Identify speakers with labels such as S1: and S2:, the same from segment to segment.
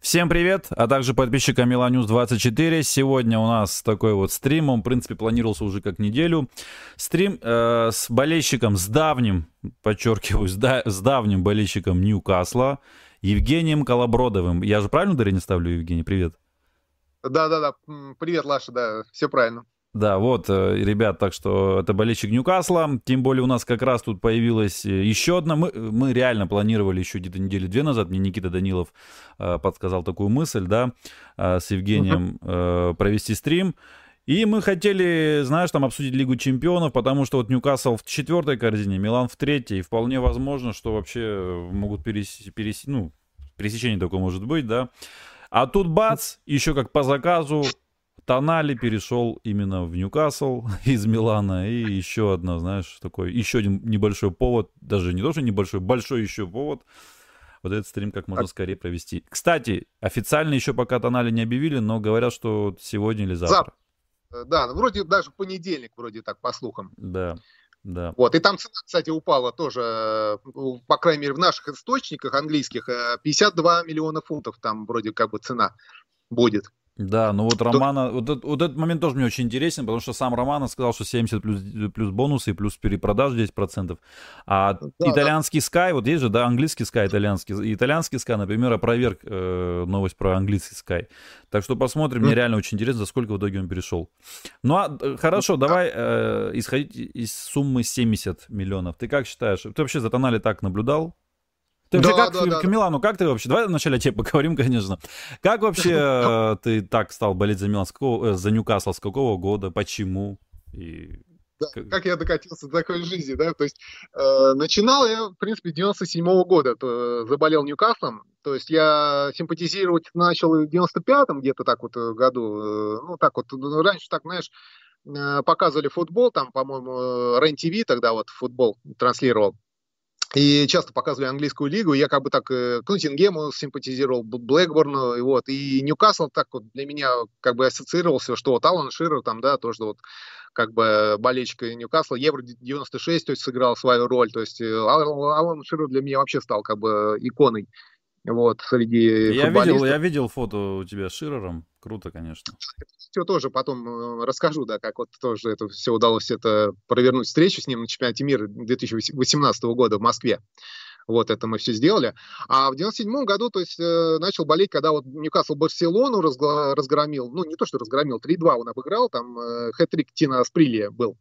S1: Всем привет, а также подписчикам Меланюс 24. Сегодня у нас такой вот стрим, он, в принципе, планировался уже как неделю. Стрим э, с болельщиком, с давним, подчеркиваю, с, да, с давним болельщиком Ньюкасла, Евгением Колобродовым. Я же правильно ударение ставлю, Евгений? Привет.
S2: Да-да-да, привет, Лаша, да, все правильно.
S1: Да, вот, э, ребят, так что это болельщик Ньюкасла. Тем более у нас как раз тут появилась э, еще одна. Мы, мы реально планировали еще где-то недели две назад. Мне Никита Данилов э, подсказал такую мысль, да, э, с Евгением э, провести стрим. И мы хотели, знаешь, там обсудить Лигу Чемпионов, потому что вот Ньюкасл в четвертой корзине, Милан в третьей. Вполне возможно, что вообще могут пересечь, перес... ну, пересечение такое может быть, да. А тут бац, еще как по заказу, Тонали перешел именно в Ньюкасл из Милана. И еще одна, знаешь, такой, еще один небольшой повод, даже не то, что небольшой, большой еще повод, вот этот стрим как можно скорее провести. Кстати, официально еще пока Тонали не объявили, но говорят, что сегодня или завтра. завтра.
S2: Э, да, ну, вроде даже понедельник, вроде так, по слухам.
S1: Да. Да.
S2: Вот, и там цена, кстати, упала тоже, э, по крайней мере, в наших источниках английских, 52 э, миллиона фунтов там вроде как бы цена будет.
S1: Да, ну вот Романа, вот, этот, вот этот момент тоже мне очень интересен, потому что сам Романа сказал, что 70 плюс, плюс бонусы и плюс перепродаж 10%. А да, итальянский да. Sky, вот есть же, да, английский Sky, итальянский. Итальянский Sky, например, опроверг э, новость про английский Sky. Так что посмотрим, мне реально очень интересно, за сколько в итоге он перешел. Ну а э, хорошо, давай э, исходить из суммы 70 миллионов. Ты как считаешь, ты вообще за Тонали так наблюдал? Ты да, как, да, да, Камилану, как ты вообще, давай вначале о тебе поговорим, конечно. Как вообще э, ты так стал болеть за Милан, э, за Ньюкасл, с какого года, почему? И...
S2: Да, как я докатился до такой жизни, да, то есть э, начинал я, в принципе, 97 -го года, то, заболел Ньюкаслом, то есть я симпатизировать начал в 95-м где-то так вот э, году, э, ну так вот, ну, раньше так, знаешь, э, показывали футбол, там, по-моему, РЕН-ТВ тогда вот футбол транслировал, и часто показывали английскую лигу, я как бы так э, к Ноттингему симпатизировал, Блэкборну, и вот, и Ньюкасл так вот для меня как бы ассоциировался, что вот Алан Ширер там, да, тоже вот как бы болельщик Ньюкасла, Евро-96, то есть сыграл свою роль, то есть э, Алан Ширер для меня вообще стал как бы иконой, вот, среди
S1: я Видел, я видел фото у тебя с Ширером, круто, конечно
S2: все тоже потом э, расскажу, да, как вот тоже это все удалось это провернуть встречу с ним на чемпионате мира 2018 года в Москве. Вот это мы все сделали. А в 97 году, то есть, э, начал болеть, когда вот Ньюкасл Барселону разгромил, ну, не то, что разгромил, 3-2 он обыграл, там э, хэт-трик Тина Сприлия был.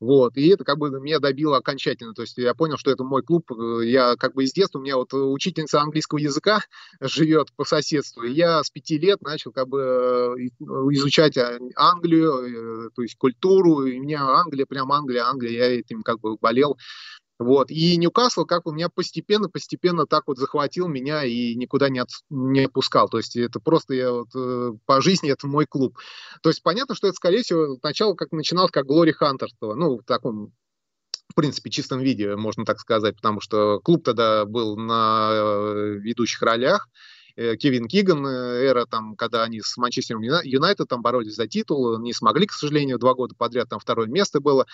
S2: Вот, и это как бы меня добило окончательно. То есть я понял, что это мой клуб. Я как бы из детства, у меня вот учительница английского языка живет по соседству. И я с пяти лет начал как бы э, изучать Англию, э, то есть культуру. И у меня Англия, прям Англия, Англия, я этим как бы болел. Вот. И Ньюкасл как у меня постепенно-постепенно так вот захватил меня и никуда не, от, не отпускал. То есть это просто я вот, э, по жизни это мой клуб. То есть понятно, что это, скорее всего, сначала как начиналось как Глори Хантерство. Ну, в таком в принципе, чистом виде, можно так сказать, потому что клуб тогда был на э, ведущих ролях. Э, Кевин Киган, эра, там, когда они с Манчестером Юнайтед там боролись за титул, не смогли, к сожалению, два года подряд, там второе место было.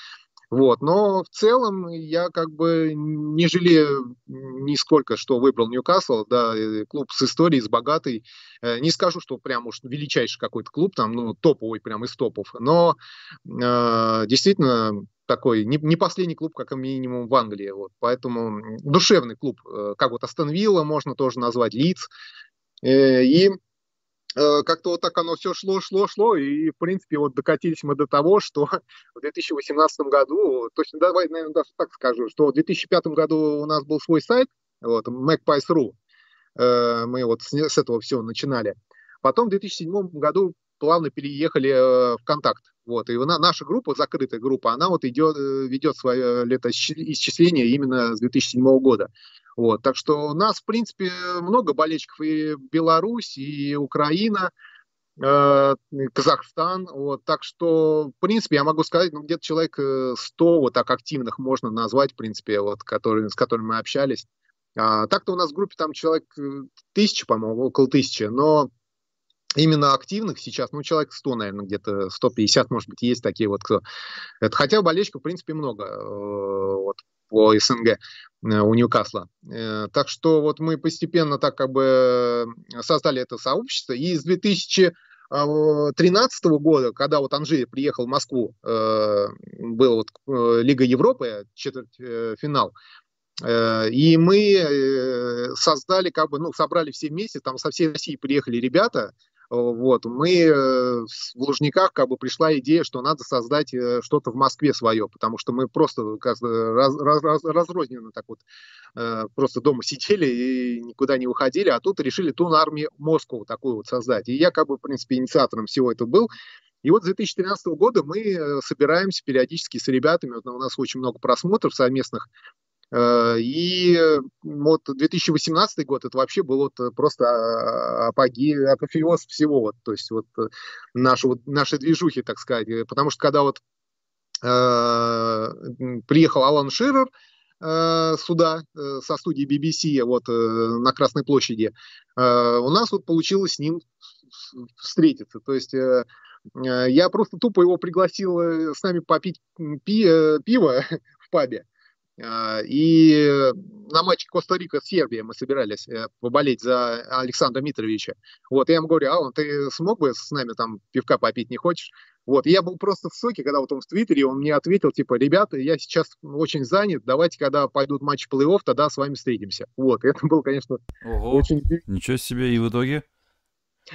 S2: Вот. Но в целом я как бы не жалею нисколько, что выбрал Ньюкасл, да, клуб с историей, с богатой. Э, не скажу, что прям уж величайший какой-то клуб, там, ну, топовый прям из топов, но э, действительно такой, не, не последний клуб, как минимум в Англии, вот, поэтому душевный клуб, э, как вот Астон Вилла можно тоже назвать, э, и Э, как-то вот так оно все шло, шло, шло, и, в принципе, вот докатились мы до того, что в 2018 году, то есть, давай, наверное, даже так скажу, что в 2005 году у нас был свой сайт, вот, MacPies.ru, э, мы вот с, с этого все начинали. Потом в 2007 году плавно переехали э, в Контакт. Вот, и наша группа, закрытая группа, она вот идет, ведет свое летоисчисление именно с 2007 года. Вот, так что у нас, в принципе, много болельщиков и Беларусь, и Украина, э, Казахстан. Вот, так что, в принципе, я могу сказать, ну, где-то человек 100 э, вот так активных можно назвать, в принципе, вот, которые, с которыми мы общались. А, так-то у нас в группе там человек э, тысяча, по-моему, около тысячи, но именно активных сейчас, ну, человек 100, наверное, где-то 150, может быть, есть такие вот, кто... Это, хотя болельщиков, в принципе, много. Э, вот. По СНГ у Ньюкасла. Так что вот мы постепенно так как бы создали это сообщество, и с 2013 года, когда вот Анжи приехал в Москву, был вот Лига Европы, четвертьфинал, и мы создали, как бы, ну, собрали все вместе, там со всей России приехали ребята, вот, мы э, в Лужниках как бы пришла идея, что надо создать э, что-то в Москве свое, потому что мы просто раз, раз, раз, разрозненно так вот э, просто дома сидели и никуда не уходили, а тут решили ту армию Москву такую вот создать. И я как бы, в принципе, инициатором всего этого был. И вот с 2013 года мы собираемся периодически с ребятами, вот у нас очень много просмотров совместных, Э, и вот 2018 год это вообще был вот просто а, апоги, апофеоз всего, вот, то есть вот наши, вот, наши движухи, так сказать. Потому что когда вот э, приехал Алан Ширер э, сюда э, со студии BBC вот э, на Красной площади, э, у нас вот получилось с ним встретиться. То есть э, э я просто тупо его пригласил с нами попить пи- пиво в пабе. А, и на матче Коста-Рика-Сербия мы собирались э, поболеть за Александра Митровича. Вот, я ему говорю, Алан, ты смог бы с нами там пивка попить, не хочешь? Вот, я был просто в соке, когда вот он в Твиттере, он мне ответил, типа, ребята, я сейчас очень занят, давайте, когда пойдут матчи плей-офф, тогда с вами встретимся. Вот, это был, конечно,
S1: Ого, очень... Ничего себе, и в итоге?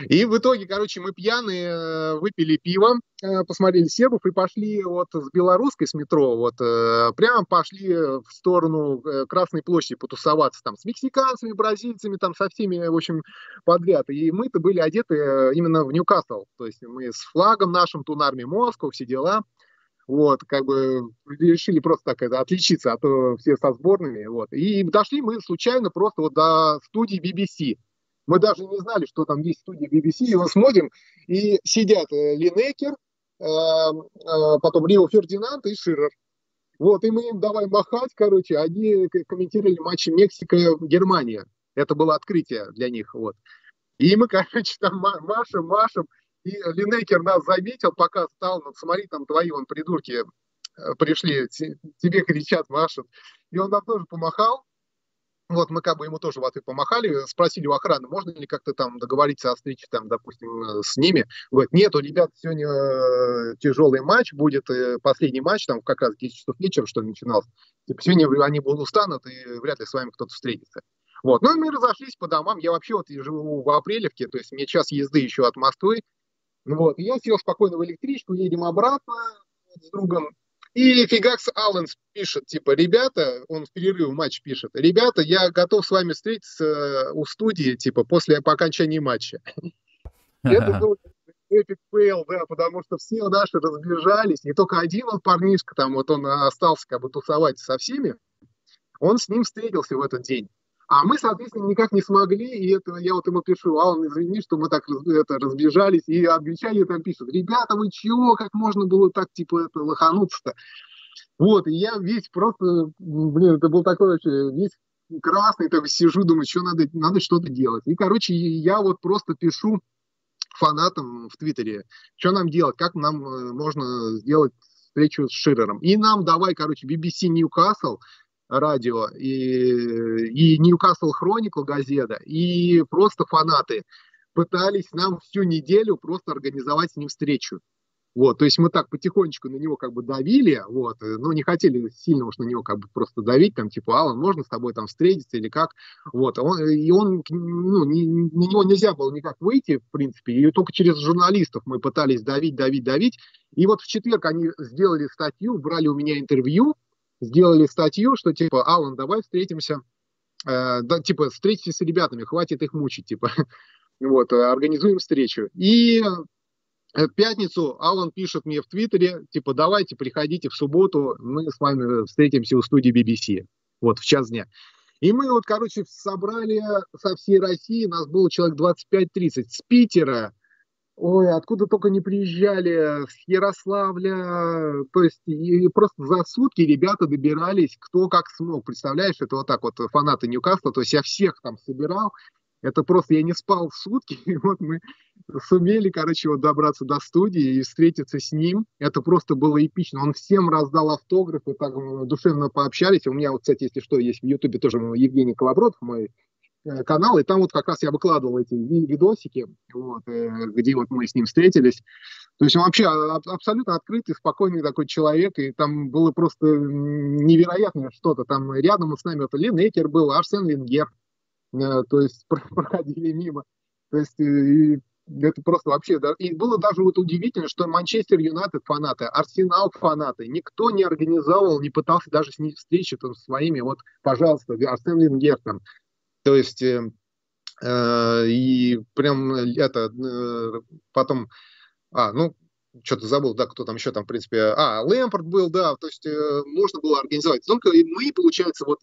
S2: И в итоге, короче, мы пьяные э, выпили пиво, э, посмотрели сербов и пошли вот с белорусской, с метро, вот э, прямо пошли в сторону Красной площади потусоваться там с мексиканцами, бразильцами, там со всеми, в общем, подряд. И мы-то были одеты именно в Ньюкасл, то есть мы с флагом нашим, Тунарми Москва, все дела. Вот, как бы решили просто так это, отличиться, а то все со сборными. Вот. И дошли мы случайно просто вот до студии BBC. Мы даже не знали, что там есть студия BBC, мы смотрим, и сидят э, Линекер, э, э, потом Рио Фердинанд и Ширер. Вот, и мы им давай махать, короче, они комментировали матчи Мексика-Германия. Это было открытие для них, вот. И мы, короче, там машем, машем, и Линекер нас заметил, пока стал, ну, смотри, там твои вон придурки пришли, тебе кричат, машут. И он нам тоже помахал, вот мы как бы ему тоже в ответ помахали, спросили у охраны, можно ли как-то там договориться о встрече, там, допустим, э, с ними. Говорит, у ребят сегодня э, тяжелый матч будет, э, последний матч, там как раз 10 часов вечера, что ли, начинался. Типа, сегодня они будут устанут, и вряд ли с вами кто-то встретится. Вот, ну и мы разошлись по домам. Я вообще вот живу в Апрелевке, то есть мне час езды еще от Москвы. Вот, и я сел спокойно в электричку, едем обратно с другом. И Фигакс Алленс пишет, типа, ребята, он в перерыв матч пишет, ребята, я готов с вами встретиться э, у студии, типа, после, по окончании матча. Это был epic fail, да, потому что все наши разбежались, не только один он парнишка, там вот он остался как бы тусовать со всеми, он с ним встретился в этот день. А мы, соответственно, никак не смогли, и это я вот ему пишу, а он, извини, что мы так это, разбежались, и англичане там пишут, ребята, вы чего, как можно было так, типа, это, лохануться-то? Вот, и я весь просто, блин, это был такой вообще, весь красный, так сижу, думаю, что надо, надо что-то делать. И, короче, я вот просто пишу фанатам в Твиттере, что нам делать, как нам э, можно сделать встречу с Ширером. И нам давай, короче, BBC Newcastle, радио, и, и Ньюкасл Хроникл газета, и просто фанаты пытались нам всю неделю просто организовать с ним встречу. Вот, то есть мы так потихонечку на него как бы давили, вот, но не хотели сильно уж на него как бы просто давить, там, типа, Алан, можно с тобой там встретиться? или как, вот, он, и он, ну, не, на него нельзя было никак выйти, в принципе, и только через журналистов мы пытались давить, давить, давить, и вот в четверг они сделали статью, брали у меня интервью, сделали статью, что типа, Алан, давай встретимся, э, да, типа, встретитесь с ребятами, хватит их мучить, типа, вот, э, организуем встречу. И в пятницу Алан пишет мне в Твиттере, типа, давайте, приходите в субботу, мы с вами встретимся у студии BBC, вот, в час дня. И мы вот, короче, собрали со всей России, нас было человек 25-30, с Питера, Ой, откуда только не приезжали, с Ярославля, то есть и просто за сутки ребята добирались, кто как смог, представляешь, это вот так вот фанаты Ньюкасла, то есть я всех там собирал, Это просто я не спал сутки, и вот мы сумели, короче, вот добраться до студии и встретиться с ним. Это просто было эпично. Он всем раздал автографы, так душевно пообщались. У меня вот, кстати, если что, есть в Ютубе тоже Евгений Колобродов, мой э, канал, и там вот как раз я выкладывал эти видосики, вот, э, где вот мы с ним встретились. То есть он вообще абсолютно открытый, спокойный такой человек, и там было просто невероятное что-то. Там рядом с нами вот Линекер был, Арсен Венгер, э, то есть проходили мимо. То есть это просто вообще, и было даже вот удивительно, что Манчестер Юнайтед фанаты, Арсенал фанаты, никто не организовал, не пытался даже с ней встречи там своими, вот, пожалуйста, Арсен Лингер там, то есть, э, э, и прям это, э, потом, а, ну, что-то забыл, да, кто там еще там, в принципе, а, Лэмпорт был, да, то есть э, можно было организовать. Только и мы, получается, вот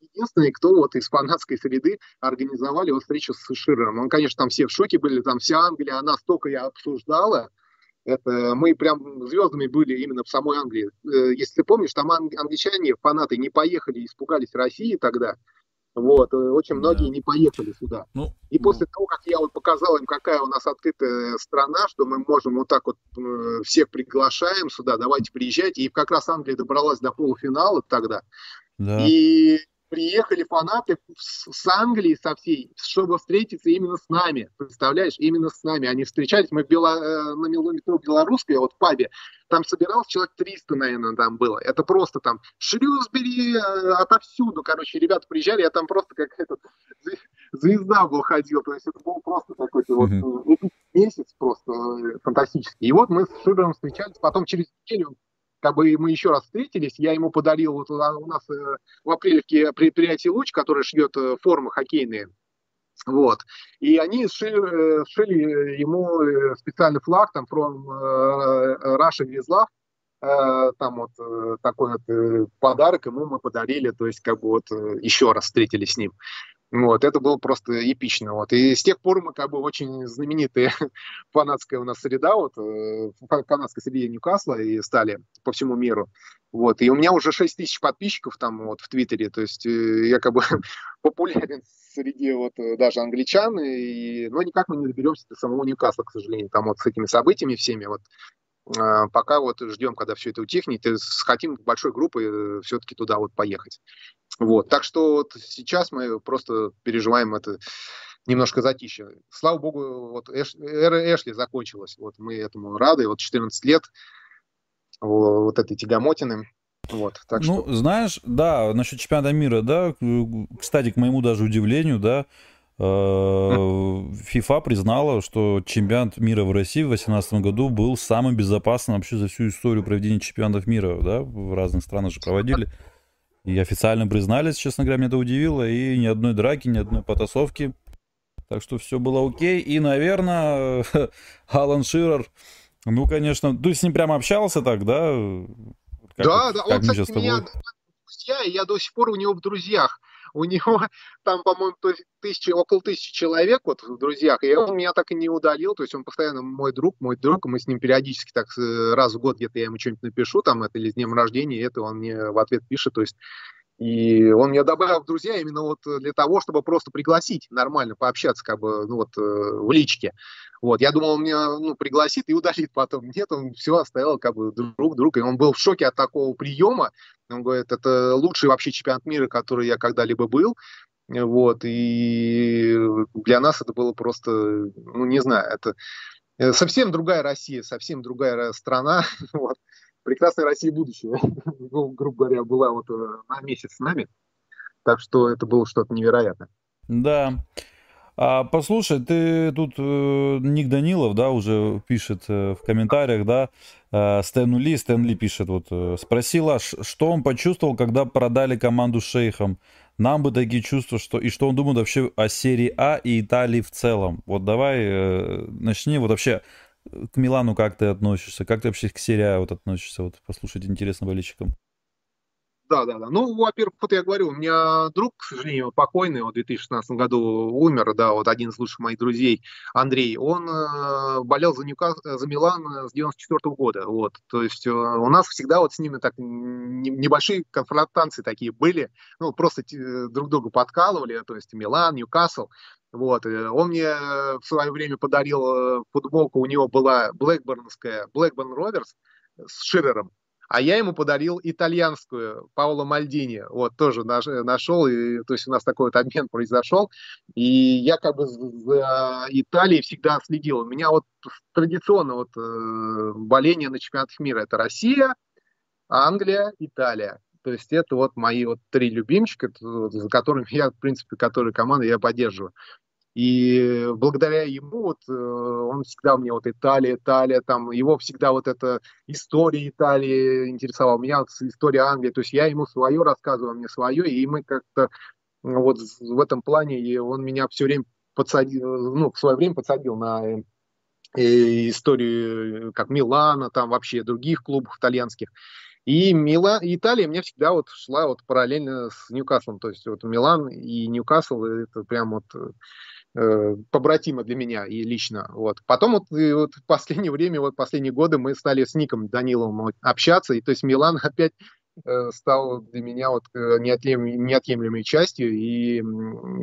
S2: единственные, кто вот из фанатской среды организовали вот встречу с Ширером. Он, конечно, там все в шоке были, там вся Англия, она столько я обсуждала, это мы прям звездами были именно в самой Англии. Если ты помнишь, там англичане, фанаты, не поехали, испугались России тогда. Вот, э, очень многие да. не поехали сюда. Ну, и ну. после того, как я вот показал им, какая у нас открытая страна, что мы можем вот так вот э, всех приглашаем сюда, давайте приезжайте. И как раз Англия добралась до полуфинала тогда. Да. И приехали фанаты с Англии со всей, чтобы встретиться именно с нами. Представляешь, именно с нами. Они встречались, мы в Бело... Э, на метро Белорусская, вот в пабе, там собиралось человек 300, наверное, там было. Это просто там Шрюсбери э, отовсюду, короче, ребята приезжали, я там просто как этот звезда был ходил, то есть это был просто какой-то вот э, месяц просто фантастический. И вот мы с Шибером встречались, потом через неделю как бы мы еще раз встретились, я ему подарил, вот у нас э, в апреле предприятие «Луч», которое шьет э, формы хоккейные, вот. И они сшили, э, сшили ему специальный флаг, там, from Russia with love, там вот такой вот подарок ему мы подарили, то есть как бы вот еще раз встретились с ним. Вот, это было просто эпично. Вот. И с тех пор мы как бы очень знаменитые фанатская у нас среда, вот, э, фанатской среде Ньюкасла и стали по всему миру. Вот. И у меня уже 6 тысяч подписчиков там вот в Твиттере, то есть э, я как бы популярен среди вот э, даже англичан, и, но никак мы не доберемся до самого Ньюкасла, к сожалению, там вот с этими событиями всеми, вот а, пока вот ждем, когда все это утихнет, и хотим большой группой все-таки туда вот поехать. Вот, так что вот сейчас мы просто переживаем это немножко затище. Слава богу, вот Эш, эра Эшли закончилась. Вот мы этому рады. Вот 14 лет вот этой тягомотины. Вот, так
S1: ну,
S2: что...
S1: знаешь, да, насчет чемпионата мира, да, кстати, к моему даже удивлению, да, ФИФА признала, что чемпионат мира в России в 2018 году был самым безопасным вообще за всю историю проведения чемпионатов мира, да, в разных странах же проводили. И официально признались, честно говоря, меня это удивило. И ни одной драки, ни одной потасовки. Так что все было окей. И, наверное, Алан Ширер, ну, конечно, ты с ним прямо общался так, да?
S2: Как, да, да, как он, кстати, меня друзья, и я до сих пор у него в друзьях у него там, по-моему, тысячи, около тысячи человек вот в друзьях, и он меня так и не удалил, то есть он постоянно мой друг, мой друг, мы с ним периодически так раз в год где-то я ему что-нибудь напишу, там, это или с днем рождения, это он мне в ответ пишет, то есть и он меня добавил в друзья именно вот для того, чтобы просто пригласить нормально пообщаться, как бы, ну вот, э, в личке. Вот, я думал, он меня, ну, пригласит и удалит потом. Нет, он все оставил, как бы, друг друга. И он был в шоке от такого приема. Он говорит, это лучший вообще чемпионат мира, который я когда-либо был. Вот, и для нас это было просто, ну, не знаю, это э, совсем другая Россия, совсем другая страна. Вот прекрасной России будущего, ну, грубо говоря, была вот э, на месяц с нами. Так что это было что-то невероятное.
S1: Да. А, послушай, ты тут э, Ник Данилов, да, уже пишет э, в комментариях, да, э, Стэну Ли, Стэн Ли пишет, вот, э, спросила, что он почувствовал, когда продали команду шейхам. Нам бы такие чувства, что и что он думает вообще о серии А и Италии в целом. Вот давай э, начни, вот вообще к Милану как ты относишься? Как ты вообще к серии вот относишься? Вот послушать интересно болельщикам.
S2: Да, да, да. Ну, во-первых, вот я говорю, у меня друг, к сожалению, покойный, в 2016 году умер, да, вот один из лучших моих друзей, Андрей, он э, болел за, Ньюкас... за Милан с 94 -го года, вот. То есть э, у нас всегда вот с ними так небольшие конфронтации такие были, ну, просто э, друг друга подкалывали, то есть Милан, Ньюкасл, Вот. Он мне в свое время подарил футболку, у него была Блэкборнская, Блэкборн Роверс с Ширером. А я ему подарил итальянскую Пауло Мальдини. Вот, тоже наш, нашел, и, то есть у нас такой вот обмен произошел. И я как бы за Италией всегда следил. У меня вот традиционно вот э, боление на чемпионатах мира. Это Россия, Англия, Италия. То есть это вот мои вот три любимчика, за которыми я, в принципе, которые команды я поддерживаю. И благодаря ему вот э, он всегда мне вот Италия, Италия, там его всегда вот эта история Италии интересовала. Меня вот история Англии, то есть я ему свое рассказывал, мне свое, и мы как-то вот в этом плане, и он меня все время подсадил, ну, в свое время подсадил на э, историю как Милана, там вообще других клубов итальянских. И Мила, Италия мне всегда вот шла вот параллельно с Ньюкаслом. То есть вот Милан и Ньюкасл это прям вот э, побратимо для меня и лично. Вот. Потом вот, и вот в последнее время, вот последние годы мы стали с Ником Даниловым общаться, и то есть Милан опять э, стал для меня вот э, неотъемлемой, неотъемлемой частью, и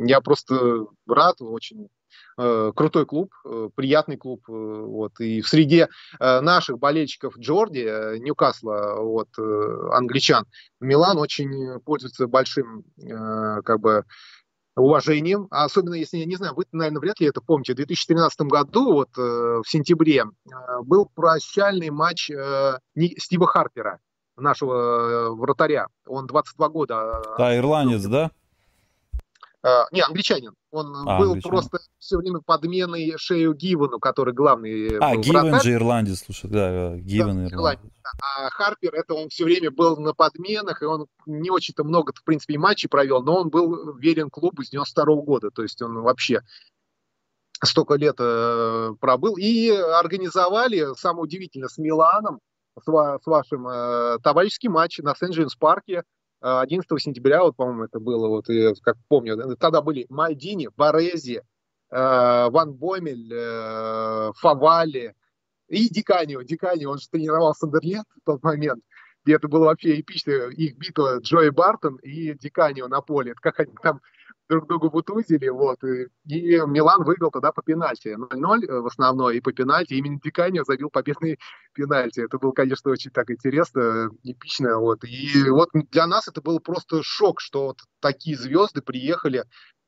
S2: я просто рад очень Э, крутой клуб, приятный клуб, вот, и в среде наших болельщиков Джорди, Ньюкасла, вот, англичан, Милан очень пользуется большим, как бы, уважением, а особенно если, я не знаю, вы, наверное, вряд ли это помните, в 2013 году, вот в сентябре, был прощальный матч Стива Харпера, нашего вратаря, он 22 года.
S1: Да, ирландец, да?
S2: Uh, не, англичанин. Он а, был англичанин. просто все время подменой Шею Гивену, который главный
S1: А, Гивен же ирландец, слушай, да, Гивен да, ирландец.
S2: А Харпер, это он все время был на подменах, и он не очень-то много, в принципе, и матчей провел, но он был верен клубу с 92 -го года, то есть он вообще столько лет э, пробыл. И организовали, самое удивительное, с Миланом, с, с вашим э, товарищеский матч на Сент-Джеймс-парке, 11 сентября, вот, по-моему, это было, вот, я как помню, тогда были Мальдини, Борези, э, Ван Боймель, э, Фавали и Диканио. Диканио, он же тренировал Сандерленд в тот момент. И это было вообще эпично, их битва Джои Бартон и Диканио на поле. Это как они там друг другу бутузили, вот, и, и Милан выиграл тогда по пенальти, 0-0 э, в основной, и по пенальти именно Диканио забил победный пенальти. Это было, конечно, очень так интересно, эпично, вот, и вот для нас это был просто шок, что вот такие звезды приехали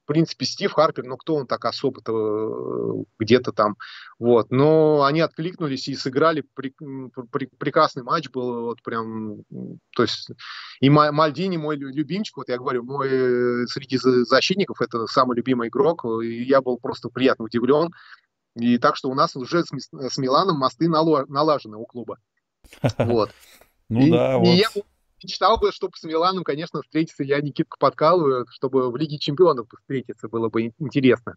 S2: в принципе, Стив Харпер, ну кто он так особо-то э, где-то там, вот. Но они откликнулись и сыграли при, при, прекрасный матч был, вот прям, то есть и Мальдини мой любимчик, вот я говорю, мой э, среди защитников это самый любимый игрок, и я был просто приятно удивлен. И так что у нас уже с, с Миланом мосты налажены у клуба. Вот.
S1: Ну да, вот
S2: мечтал бы, чтобы с Миланом, конечно, встретиться я Никитку подкалываю, чтобы в Лиге Чемпионов встретиться, было бы интересно.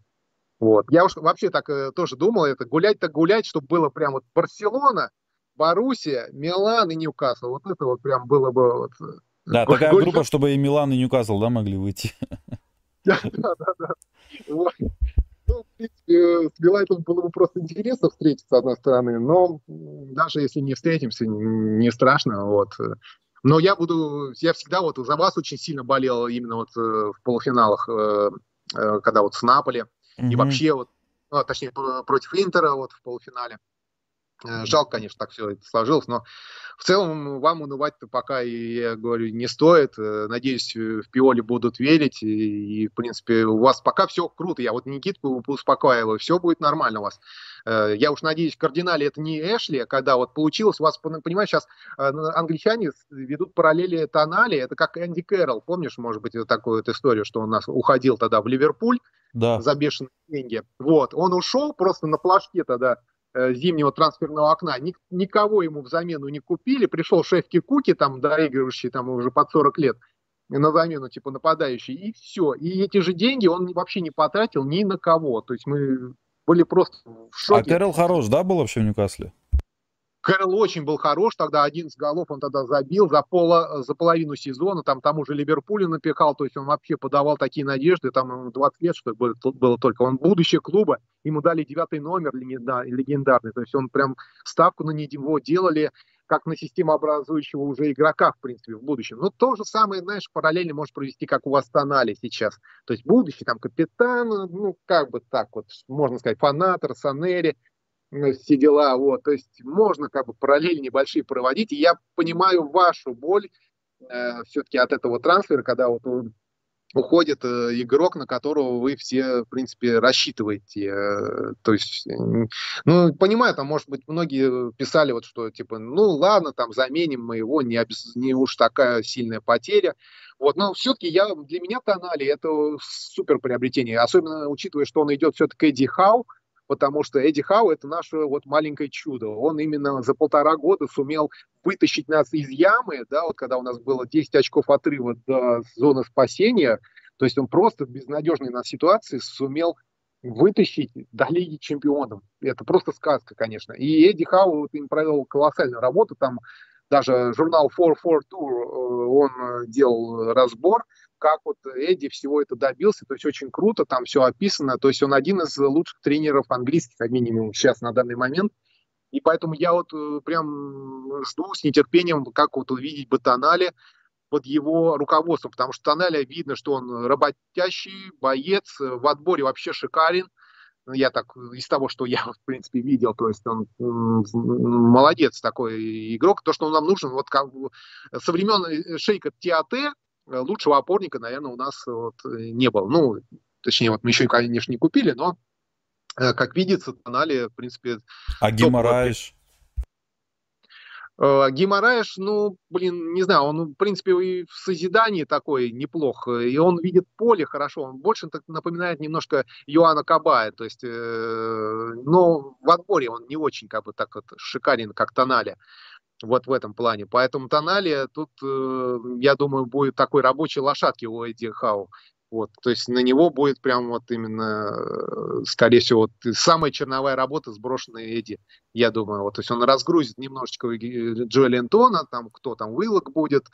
S2: Вот. Я уж вообще так э, тоже думал, это гулять так гулять, чтобы было прям вот Барселона, Боруссия, Милан и Ньюкасл. Вот это вот прям было бы... Вот,
S1: э, да, гуль- такая группа, чтобы и Милан, и Ньюкасл, да, могли выйти.
S2: Да, да, да. Вот. Ну, в принципе, с Билайтом было бы просто интересно встретиться, с одной стороны, но даже если не встретимся, не страшно. Вот. Но я буду, я всегда вот за вас очень сильно болел именно вот э, в полуфиналах, э, э, когда вот с Наполи, mm-hmm. и вообще вот, ну, точнее, против Интера вот в полуфинале. Жалко, конечно, так все это сложилось, но в целом вам унывать-то пока, я говорю, не стоит. Надеюсь, в Пиоле будут верить, и, и, в принципе, у вас пока все круто. Я вот Никитку успокаиваю, все будет нормально у вас. Э, я уж надеюсь, в кардинале это не Эшли, когда вот получилось, у вас, понимаешь, сейчас э, англичане ведут параллели Тонали, это как Энди Кэрролл, помнишь, может быть, такую вот историю, что он нас уходил тогда в Ливерпуль да. за бешеные деньги. Вот, он ушел просто на плашке тогда э, зимнего трансферного окна, Ник, никого ему в замену не купили, пришел Шефки Куки, там, доигрывающий там уже под 40 лет, на замену, типа, нападающий, и все. И эти же деньги он вообще не потратил ни на кого. То есть мы были просто в шоке.
S1: А Кэрол хорош, да, был вообще в Ньюкасле?
S2: Кэрол очень был хорош, тогда 11 голов он тогда забил за, поло, за половину сезона, там тому же Ливерпулю напекал, то есть он вообще подавал такие надежды, там 20 лет, что было, только, он будущее клуба, ему дали девятый номер легендарный, то есть он прям ставку на него делали, как на системообразующего уже игрока, в принципе, в будущем. Но то же самое, знаешь, параллельно может провести, как у вас Тонали сейчас. То есть будущий там капитан, ну, как бы так вот, можно сказать, фанатор, Санери, э, все дела, вот, то есть можно как бы параллели небольшие проводить, и я понимаю вашу боль э, все-таки от этого трансфера, когда вот уходит э, игрок, на которого вы все, в принципе, рассчитываете. Э, то есть, ну, понимаю, там, может быть, многие писали вот, что, типа, ну, ладно, там, заменим мы его, не, не уж такая сильная потеря. Вот, но все-таки я, для меня Тонали это супер приобретение, особенно учитывая, что он идет все-таки Эдди Хау, потому что Эдди Хау это наше вот маленькое чудо. Он именно за полтора года сумел вытащить нас из ямы, да, вот когда у нас было 10 очков отрыва до зоны спасения, то есть он просто в безнадежной нас ситуации сумел вытащить до Лиги Чемпионов. Это просто сказка, конечно. И Эдди Хау вот, им провел колоссальную работу, там даже журнал 442 Tour, э, он делал разбор, как вот Эдди всего это добился, то есть очень круто, там все описано, то есть он один из лучших тренеров английских, как минимум, сейчас на данный момент, и поэтому я вот э, прям жду с нетерпением, как вот увидеть Батанали под его руководством, потому что Тоналя видно, что он работящий, боец, в отборе вообще шикарен, ну, я так из того, что я, в принципе, видел, то есть он молодец такой игрок, то, что он нам нужен, вот как со времен э, шейка Тиате Э, лучшего опорника, наверное, у нас вот э, не было. Ну, точнее, вот мы еще, конечно, не купили, но, э, как видится, Тонали, в принципе...
S1: А Гимараиш?
S2: Гимараеш, ну, блин, не знаю, он, в принципе, и в созидании такой неплох, и он видит поле хорошо, он больше так напоминает немножко Юана Кабая, то есть, э, но в отборе он не очень, как бы, так вот шикарен, как Тонали вот в этом плане. Поэтому Тоналия тут, э, я думаю, будет такой рабочей лошадки у Эдди Хау. Вот, то есть на него будет прям вот именно, э, скорее всего, вот самая черновая работа, сброшенная Эдди, я думаю. Вот, то есть он разгрузит немножечко Джоэли Антона, там кто там, Уиллок будет,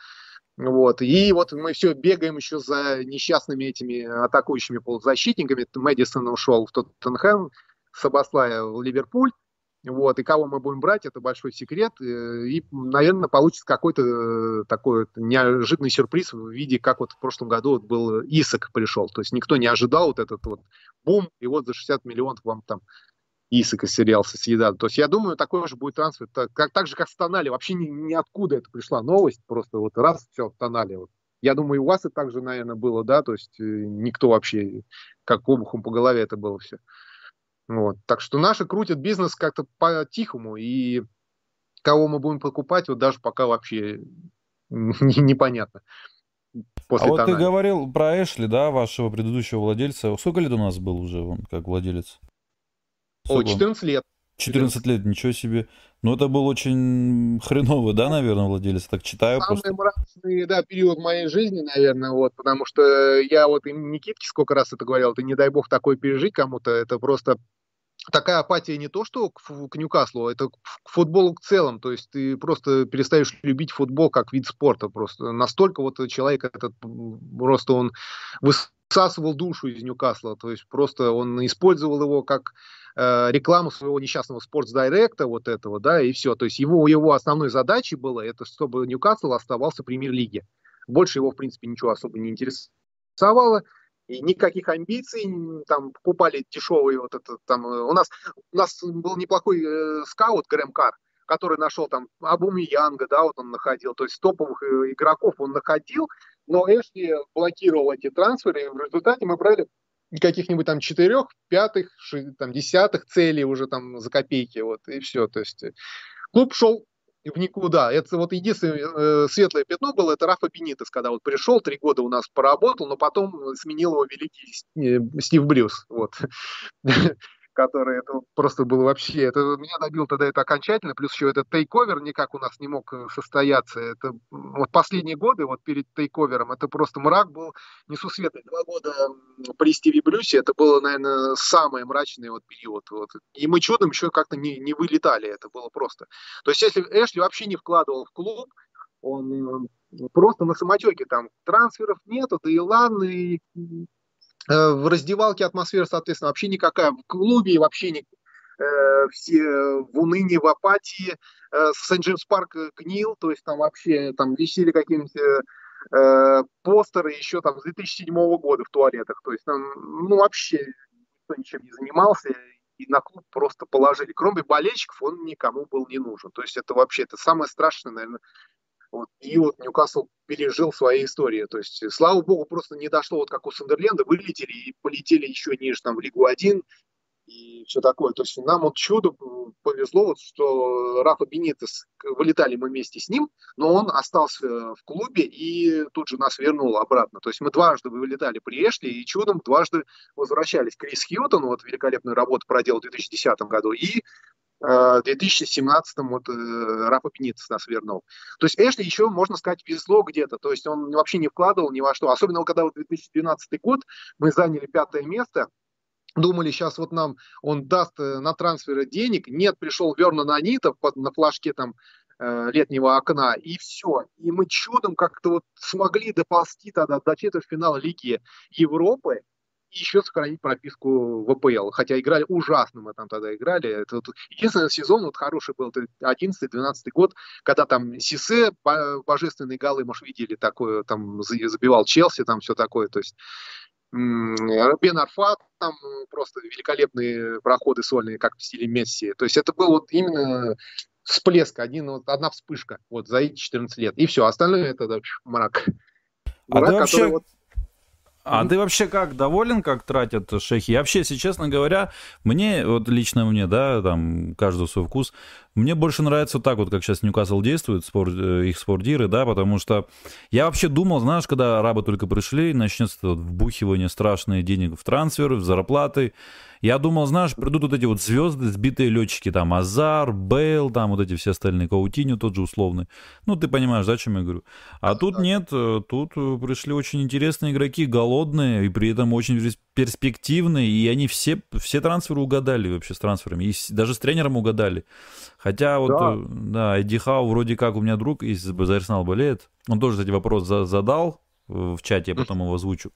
S2: вот, и вот мы все бегаем еще за несчастными этими атакующими полузащитниками. Мэдисон ушел в Тоттенхэм, Сабаслая в Ливерпуль, вот, и кого мы будем брать, это большой секрет. Э, и, наверное, получится какой-то э, такой неожиданный сюрприз в виде, как вот в прошлом году вот был Исак пришел. То есть никто не ожидал вот этот вот бум, и вот за 60 миллионов вам там Исака сериал съедат. То есть я думаю, такой же будет трансфер. Так, как, так же, как в Тонале. Вообще ни, ниоткуда это пришла новость. Просто вот раз, все, в Тонале. Вот. Я думаю, у вас это также, наверное, было, да? То есть э, никто вообще, как обухом по голове это было все. Вот. Так что наши крутят бизнес как-то по-тихому, и кого мы будем покупать, вот даже пока вообще непонятно.
S1: После а вот ты говорил про Эшли, да, вашего предыдущего владельца. Сколько лет у нас был уже он как владелец?
S2: О, 14 лет.
S1: 14 лет, ничего себе. Ну, это был очень хреновый, да, наверное, владелец? Так читаю
S2: Самый просто. мрачный, да, период моей жизни, наверное, вот, потому что я вот и Никитке сколько раз это говорил, это не дай бог такое пережить кому-то, это просто такая апатия не то, что к, к Ньюкаслу, это к футболу в целом. То есть ты просто перестаешь любить футбол как вид спорта. Просто настолько вот человек этот, просто он высасывал душу из Ньюкасла. То есть просто он использовал его как э, рекламу своего несчастного спортс-директа вот этого, да, и все. То есть его, его основной задачей было, это чтобы Ньюкасл оставался в премьер-лиге. Больше его, в принципе, ничего особо не интересовало и никаких амбиций, там покупали дешевые вот это там у нас у нас был неплохой э, скаут Грэм Кар, который нашел там Абуми Янга, да, вот он находил, то есть топовых э, игроков он находил, но Эшли блокировал эти трансферы, и в результате мы брали каких-нибудь там четырех, пятых, там десятых целей уже там за копейки, вот, и все, то есть э, клуб шел в никуда. Это вот единственное э, светлое пятно было, это Рафа Бенитес, когда вот пришел, три года у нас поработал, но потом сменил его великий Стив Брюс. Вот. который это просто было вообще, это меня добил тогда это окончательно, плюс еще этот тейковер никак у нас не мог э, состояться. Это вот последние годы, вот перед тейковером, это просто мрак был несусветный. Два года при Стиве Брюсе, это было, наверное, самый мрачный вот период. Вот. И мы чудом еще как-то не, не вылетали, это было просто. То есть если Эшли вообще не вкладывал в клуб, он э, просто на самотеке там трансферов нету, да и ладно, и в раздевалке атмосфера, соответственно, вообще никакая. В клубе вообще не, э, все в унынии, в апатии. Э, Сент-Джеймс Парк гнил, то есть там вообще там висели какие-нибудь э, э постеры еще там с 2007 года в туалетах. То есть там, ну, вообще никто ничем не занимался, и на клуб просто положили. Кроме болельщиков он никому был не нужен. То есть это вообще это самое страшное, наверное, и вот Ньюкасл пережил свои истории. То есть, слава богу, просто не дошло, вот как у Сандерленда, вылетели и полетели еще ниже, там, в Лигу 1 и все такое. То есть нам вот чудо повезло, вот, что Рафа Бенитес, вылетали мы вместе с ним, но он остался в клубе и тут же нас вернул обратно. То есть мы дважды вылетали при Эшли и чудом дважды возвращались. Крис Хьютон вот великолепную работу проделал в 2010 году и в 2017 вот э, Рафа Пениц нас вернул. То есть Эшли еще, можно сказать, везло где-то. То есть он вообще не вкладывал ни во что. Особенно когда вот 2012 год мы заняли пятое место, думали, сейчас вот нам он даст э, на трансферы денег. Нет, пришел Вернон Анитов на флажке там э, летнего окна, и все. И мы чудом как-то вот смогли доползти тогда до четвертьфинала Лиги Европы, и еще сохранить прописку в АПЛ. Хотя играли ужасно, мы там тогда играли. Это вот, единственный сезон вот хороший был, 11-12 год, когда там Сисе, божественные голы, может, видели такое, там забивал Челси, там все такое. То есть Бен Арфат, там просто великолепные проходы сольные, как в стиле Месси. То есть это был вот именно всплеск, один, вот, одна вспышка вот за эти 14 лет. И все, остальное это да, мрак.
S1: А мрак, ты вообще... Вот а ты вообще как доволен, как тратят шейхи? Я вообще, если честно говоря, мне, вот лично мне, да, там, каждый свой вкус, мне больше нравится так вот, как сейчас Ньюкасл действует, спор, э, их спортиры, да, потому что я вообще думал, знаешь, когда арабы только пришли, начнется вот вбухивание страшные денег в трансферы, в зарплаты, я думал, знаешь, придут вот эти вот звезды, сбитые летчики, там, Азар, Бейл, там, вот эти все остальные, Каутиню тот же условный. Ну, ты понимаешь, да, о чем я говорю. А тут нет, э, тут э, пришли очень интересные игроки, голодные, и при этом очень перспективные, и они все, все трансферы угадали вообще с трансферами, и даже с тренером угадали. Хотя вот, да, э, да Эдди Хау вроде как у меня друг из за Арсенал болеет, он тоже, кстати, вопрос задал, в чате, я потом его озвучу.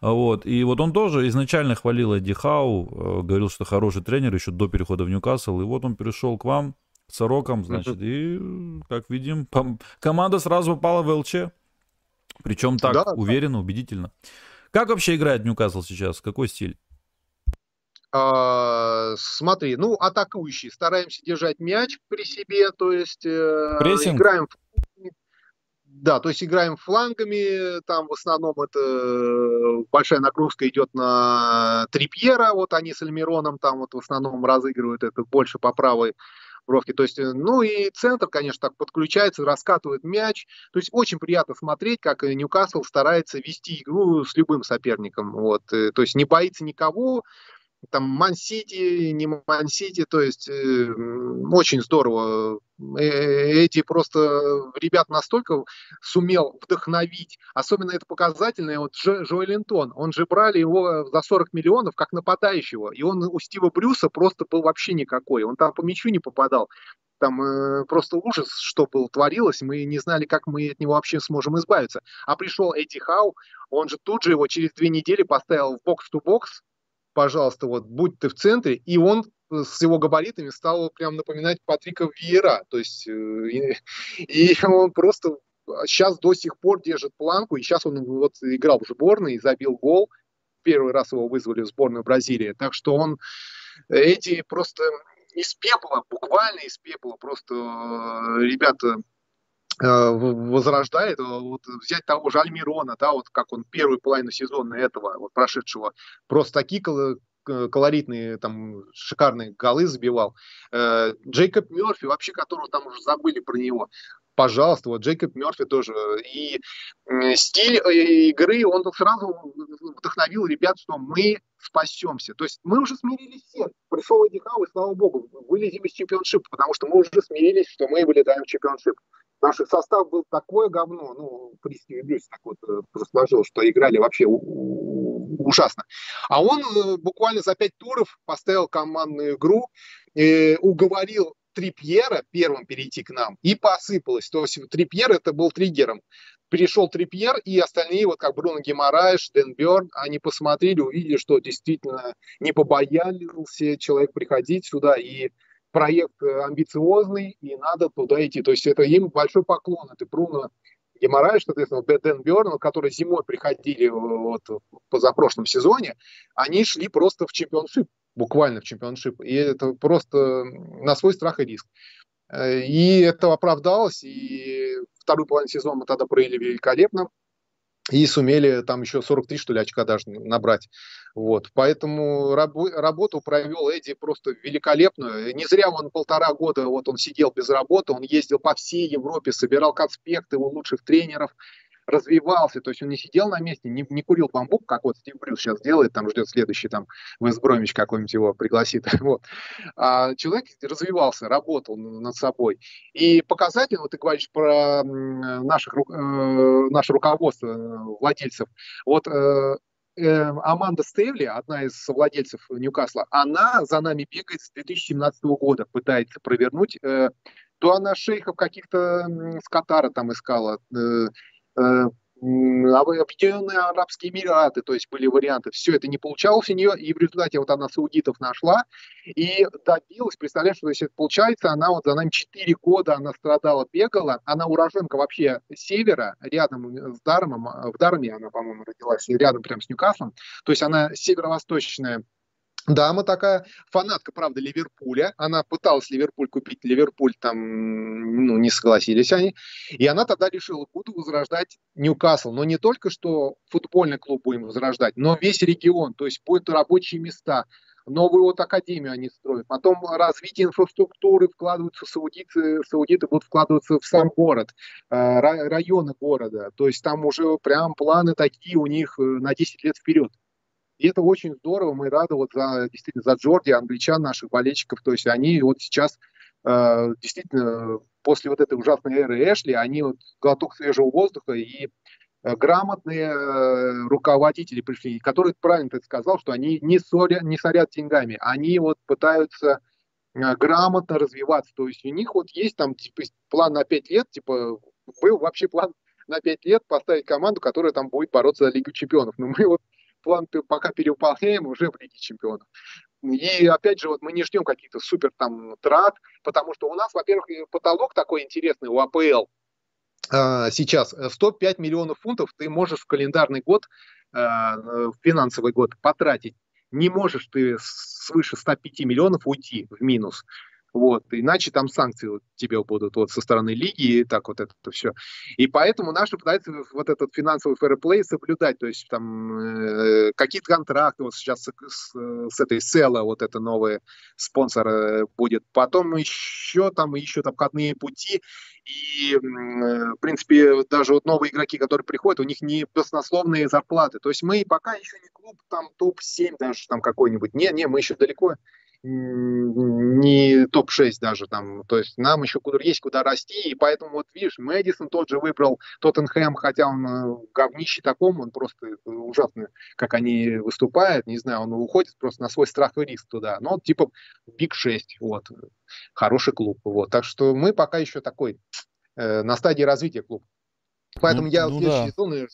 S1: Вот. И вот он тоже изначально хвалил Эдди Хау, э, говорил, что хороший тренер еще до перехода в Ньюкасл. И вот он перешел к вам, к Сорокам, значит, и, как видим, команда сразу попала в ЛЧ. Причем так, да, уверенно, убедительно. Как вообще играет Ньюкасл сейчас? Какой стиль?
S2: А, смотри, ну, атакующий. Стараемся держать мяч при себе, то есть э, играем в да, то есть играем флангами, там в основном это э, большая нагрузка идет на Трипьера, вот они с Альмироном там вот в основном разыгрывают это больше по правой бровке. То есть, э, ну и центр, конечно, так подключается, раскатывает мяч. То есть очень приятно смотреть, как Ньюкасл старается вести игру с любым соперником. Вот. Э, то есть не боится никого, там Ман-Сити, не Ман-Сити, то есть э, очень здорово. Э, эти просто ребят настолько сумел вдохновить. Особенно это показательно, вот Джо, Линтон, он же брали его за 40 миллионов как нападающего, и он у Стива Брюса просто был вообще никакой, он там по мячу не попадал. Там э, просто ужас, что было, творилось, мы не знали, как мы от него вообще сможем избавиться. А пришел Эдди Хау, он же тут же его через две недели поставил в бокс-то-бокс, пожалуйста, вот будь ты в центре, и он э, с его габаритами стал прям напоминать Патрика Виера, то есть э, и, и он просто сейчас до сих пор держит планку, и сейчас он вот играл в сборной и забил гол, первый раз его вызвали в сборную Бразилии, так что он эти просто из пепла, буквально из пепла, просто э, ребята возрождает, вот взять того же Альмирона, да, вот как он первую половину сезона этого, вот прошедшего, просто такие колоритные, там, шикарные голы забивал. Э, Джейкоб Мерфи, вообще которого там уже забыли про него, пожалуйста, вот Джейкоб Мерфи тоже. И стиль э, игры, он сразу вдохновил ребят, что мы спасемся. То есть мы уже смирились все. Пришел Эдди Хау, и слава богу, вылезем из чемпионшипа, потому что мы уже смирились, что мы вылетаем в чемпионшип. Наш состав был такое говно, ну, Кристи Брюс так вот э, сложил, что играли вообще ужасно. А он э, буквально за пять туров поставил командную игру, уговорил Трипьера первым перейти к нам, и посыпалось. То есть Трипьер это был триггером. перешел Трипьер, и остальные, вот как Бруно Геморраеш, Дэн Бёрн, они посмотрели, увидели, что действительно не побоялся человек приходить сюда, и проект э, амбициозный, и надо туда идти. То есть это им большой поклон. Это Бруно Гимарайнш, соответственно, Дэн Бёрн, которые зимой приходили э, вот, позапрошлом сезоне, они шли просто в Championship, буквально в Championship. И это просто на свой страх и риск. Э, и это оправдалось, и вторую половину сезона мы тогда провели великолепно и сумели там еще 43, что ли, очка даже набрать. Вот. Поэтому раб- работу провел Эдди просто великолепную. Не зря он полтора года, вот он сидел без работы, он ездил по всей Европе, собирал конспекты у лучших тренеров, развивался, то есть он не сидел на месте, не, не курил бамбук, как вот Стив Брюс сейчас делает, там ждет следующий там Вест Бромич какой-нибудь его пригласит. Вот. А человек развивался, работал над собой. И показательно, вот ты говоришь про наших, э, наше руководство э, владельцев, вот э, э, Аманда Стейвли, одна из владельцев Ньюкасла, она за нами бегает с 2017 года, пытается провернуть. Э, то она шейхов каких-то с Катара там искала, Объединенные Арабские Эмираты, то есть были варианты. Все это не получалось у нее, и в результате вот она саудитов нашла и добилась. Представляешь, что это получается, она вот за нами 4 года она страдала, бегала. Она уроженка вообще севера, рядом с Дармом, в Дарме она, по-моему, родилась, рядом прям с Ньюкаслом. То есть она северо-восточная Дама такая, фанатка, правда, Ливерпуля. Она пыталась Ливерпуль купить, Ливерпуль там, ну, не согласились они. И она тогда решила, буду возрождать Ньюкасл. Но не только, что футбольный клуб будем возрождать, но весь регион. То есть будут рабочие места, новую вот академию они строят. Потом развитие инфраструктуры вкладываются саудиты, саудиты будут вкладываться в сам город, э, районы города. То есть там уже прям планы такие у них э, на 10 лет вперед. И это очень здорово, мы рады вот за, действительно за Джорди, англичан, наших болельщиков. То есть они вот сейчас э, действительно после вот этой ужасной эры Эшли, они вот глоток свежего воздуха и э, грамотные э, руководители пришли, которые правильно ты сказал, что они не, ссорят, не сорят деньгами, они вот пытаются э, грамотно развиваться. То есть у них вот есть там типа, план на 5 лет, типа был вообще план на 5 лет поставить команду, которая там будет бороться за Лигу чемпионов. Но мы вот план пока перевыполняем уже в Лиге Чемпионов. И опять же, вот мы не ждем каких-то супер там трат, потому что у нас, во-первых, потолок такой интересный у АПЛ. А, сейчас 105 миллионов фунтов ты можешь в календарный год, а, в финансовый год потратить. Не можешь ты свыше 105 миллионов уйти в минус. Вот, иначе там санкции вот тебе будут вот со стороны лиги и так вот это все. И поэтому наши пытаются вот этот финансовый фэрплей соблюдать, то есть там э, какие-то контракты, вот сейчас с, с, с этой Села, вот это новый спонсор э, будет, потом еще там еще обходные пути, и, э, в принципе, даже вот новые игроки, которые приходят, у них не баснословные зарплаты. То есть мы пока еще не клуб там топ-7 даже там какой-нибудь. Не, не, мы еще далеко не топ-6 даже там. То есть нам еще куда есть куда расти, и поэтому вот видишь, Мэдисон тот же выбрал Тоттенхэм, хотя он э, говнище таком, он просто ужасно, как они выступают, не знаю, он уходит просто на свой страх и риск туда. Но типа Биг 6, вот, хороший клуб, вот. Так что мы пока еще такой э, на стадии развития клуб. Поэтому ну, я ну, следующий да. сезон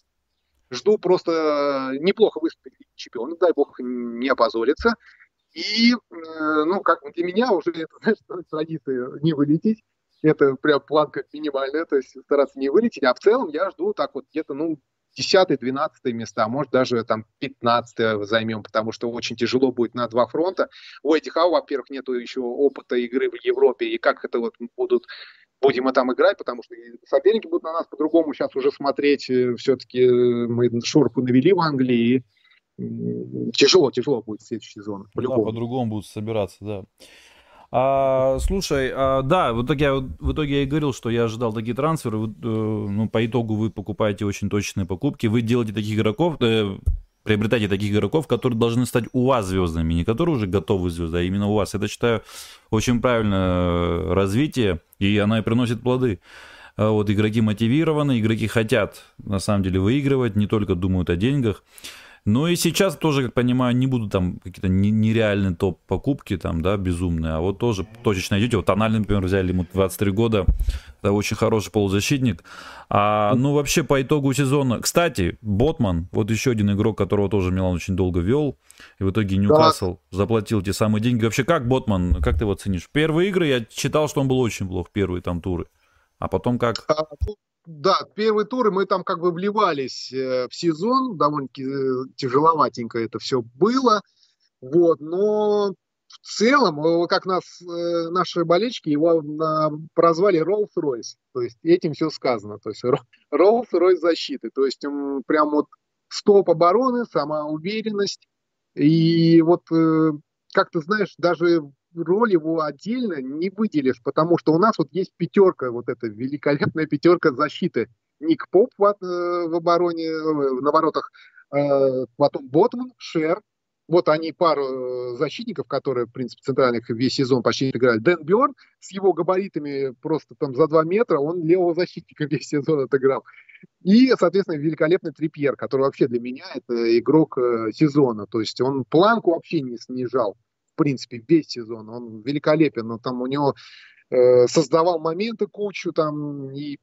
S2: жду просто неплохо выступить чемпиона, дай бог не опозориться. И, э, ну, как для меня уже это, знаешь, традиция не вылететь. Это прям планка минимальная, то есть стараться не вылететь. А в целом я жду так вот где-то, ну, 10-12 места, может даже там 15 займем, потому что очень тяжело будет на два фронта. У этих, а, во-первых, нету еще опыта игры в Европе, и как это вот будут будем мы там играть, потому что соперники будут на нас по-другому сейчас уже смотреть. Э, Все-таки э, мы шурпу навели в Англии, тяжело, тяжело будет следующий сезон.
S1: По-любому. Да, по-другому будут собираться, да. А, слушай, а, да, в итоге, я, в итоге я и говорил, что я ожидал такие трансферы. Вы, э, ну, по итогу вы покупаете очень точные покупки. Вы делаете таких игроков, э, приобретаете таких игроков, которые должны стать у вас звездами, не которые уже готовы звезды, а именно у вас. Это, считаю, очень правильное развитие, и оно и приносит плоды. А вот игроки мотивированы, игроки хотят, на самом деле, выигрывать, не только думают о деньгах. Ну и сейчас тоже, как понимаю, не будут там какие-то нереальные топ-покупки там, да, безумные, а вот тоже точечно идете. Вот Тональный, например, взяли ему 23 года, это очень хороший полузащитник. А, ну, вообще, по итогу сезона... Кстати, Ботман, вот еще один игрок, которого тоже Милан очень долго вел, и в итоге Ньюкасл да. заплатил те самые деньги. Вообще, как Ботман, как ты его ценишь? Первые игры я читал, что он был очень плох, первые там туры. А потом как?
S2: Да, первые туры мы там как бы вливались э, в сезон, довольно-таки э, тяжеловатенько это все было, вот, но в целом, как нас, э, наши болельщики его прозвали Rolls-Royce, то есть этим все сказано, то есть Rolls-Royce защиты, то есть прям вот стоп обороны, самоуверенность, и вот, как ты знаешь, даже роль его отдельно не выделишь, потому что у нас вот есть пятерка, вот эта великолепная пятерка защиты. Ник Поп в, э, в обороне, э, на воротах, э, потом Ботман, Шер, вот они пару защитников, которые, в принципе, центральных весь сезон почти играли. Дэн Бёрн с его габаритами просто там за два метра, он левого защитника весь сезон отыграл. И, соответственно, великолепный Трипьер, который вообще для меня это игрок сезона. То есть он планку вообще не снижал в принципе, весь сезон. Он великолепен, но там у него э, создавал моменты кучу, там, и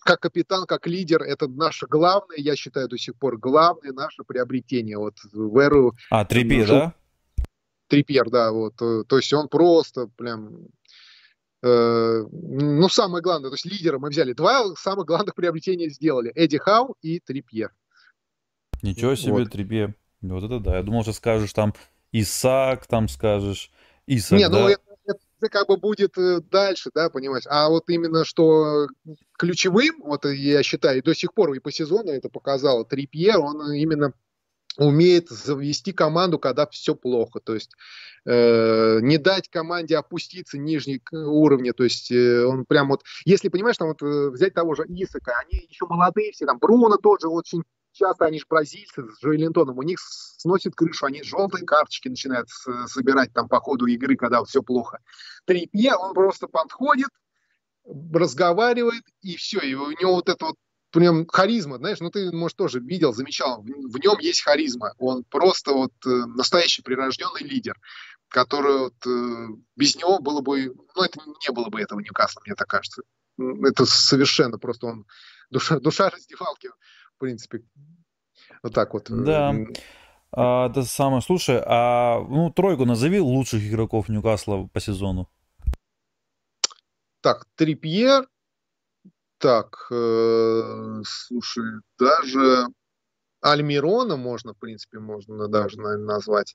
S2: как капитан, как лидер, это наше главное, я считаю, до сих пор главное наше приобретение вот в эру...
S1: А, Трипьер, да?
S2: Трипьер, да, вот. То есть он просто прям э, ну, самое главное, то есть лидера мы взяли. Два самых главных приобретения сделали. Эдди Хау и Трипьер.
S1: Ничего себе, вот. Трипьер. Вот это да. Я думал, что скажешь там Исаак, там скажешь, Исаак, Не, ну, да? ну
S2: это, это как бы будет э, дальше, да, понимаешь. А вот именно что ключевым, вот я считаю, до сих пор и по сезону это показало Трипьер, он именно умеет завести команду, когда все плохо. То есть э, не дать команде опуститься нижний уровня. То есть э, он прям вот, если понимаешь, там вот э, взять того же Исака, они еще молодые все, там Бруно тоже очень часто они же бразильцы с Джоэлинтоном, у них сносит крышу, они желтые карточки начинают собирать там по ходу игры, когда все плохо. Трипье, он просто подходит, разговаривает, и все, и у него вот это вот прям харизма, знаешь, ну ты, может, тоже видел, замечал, в, нем есть харизма, он просто вот э, настоящий прирожденный лидер, который вот, э, без него было бы, ну это не было бы этого Ньюкасла, мне так кажется. Это совершенно просто он душа, душа раздевалки в принципе. Вот так вот.
S1: Да. А, это самое. Слушай, а ну тройку назови лучших игроков Ньюкасла по сезону.
S2: Так, Трипьер. Так, э, слушай, даже Альмирона можно, в принципе, можно даже наверное, назвать.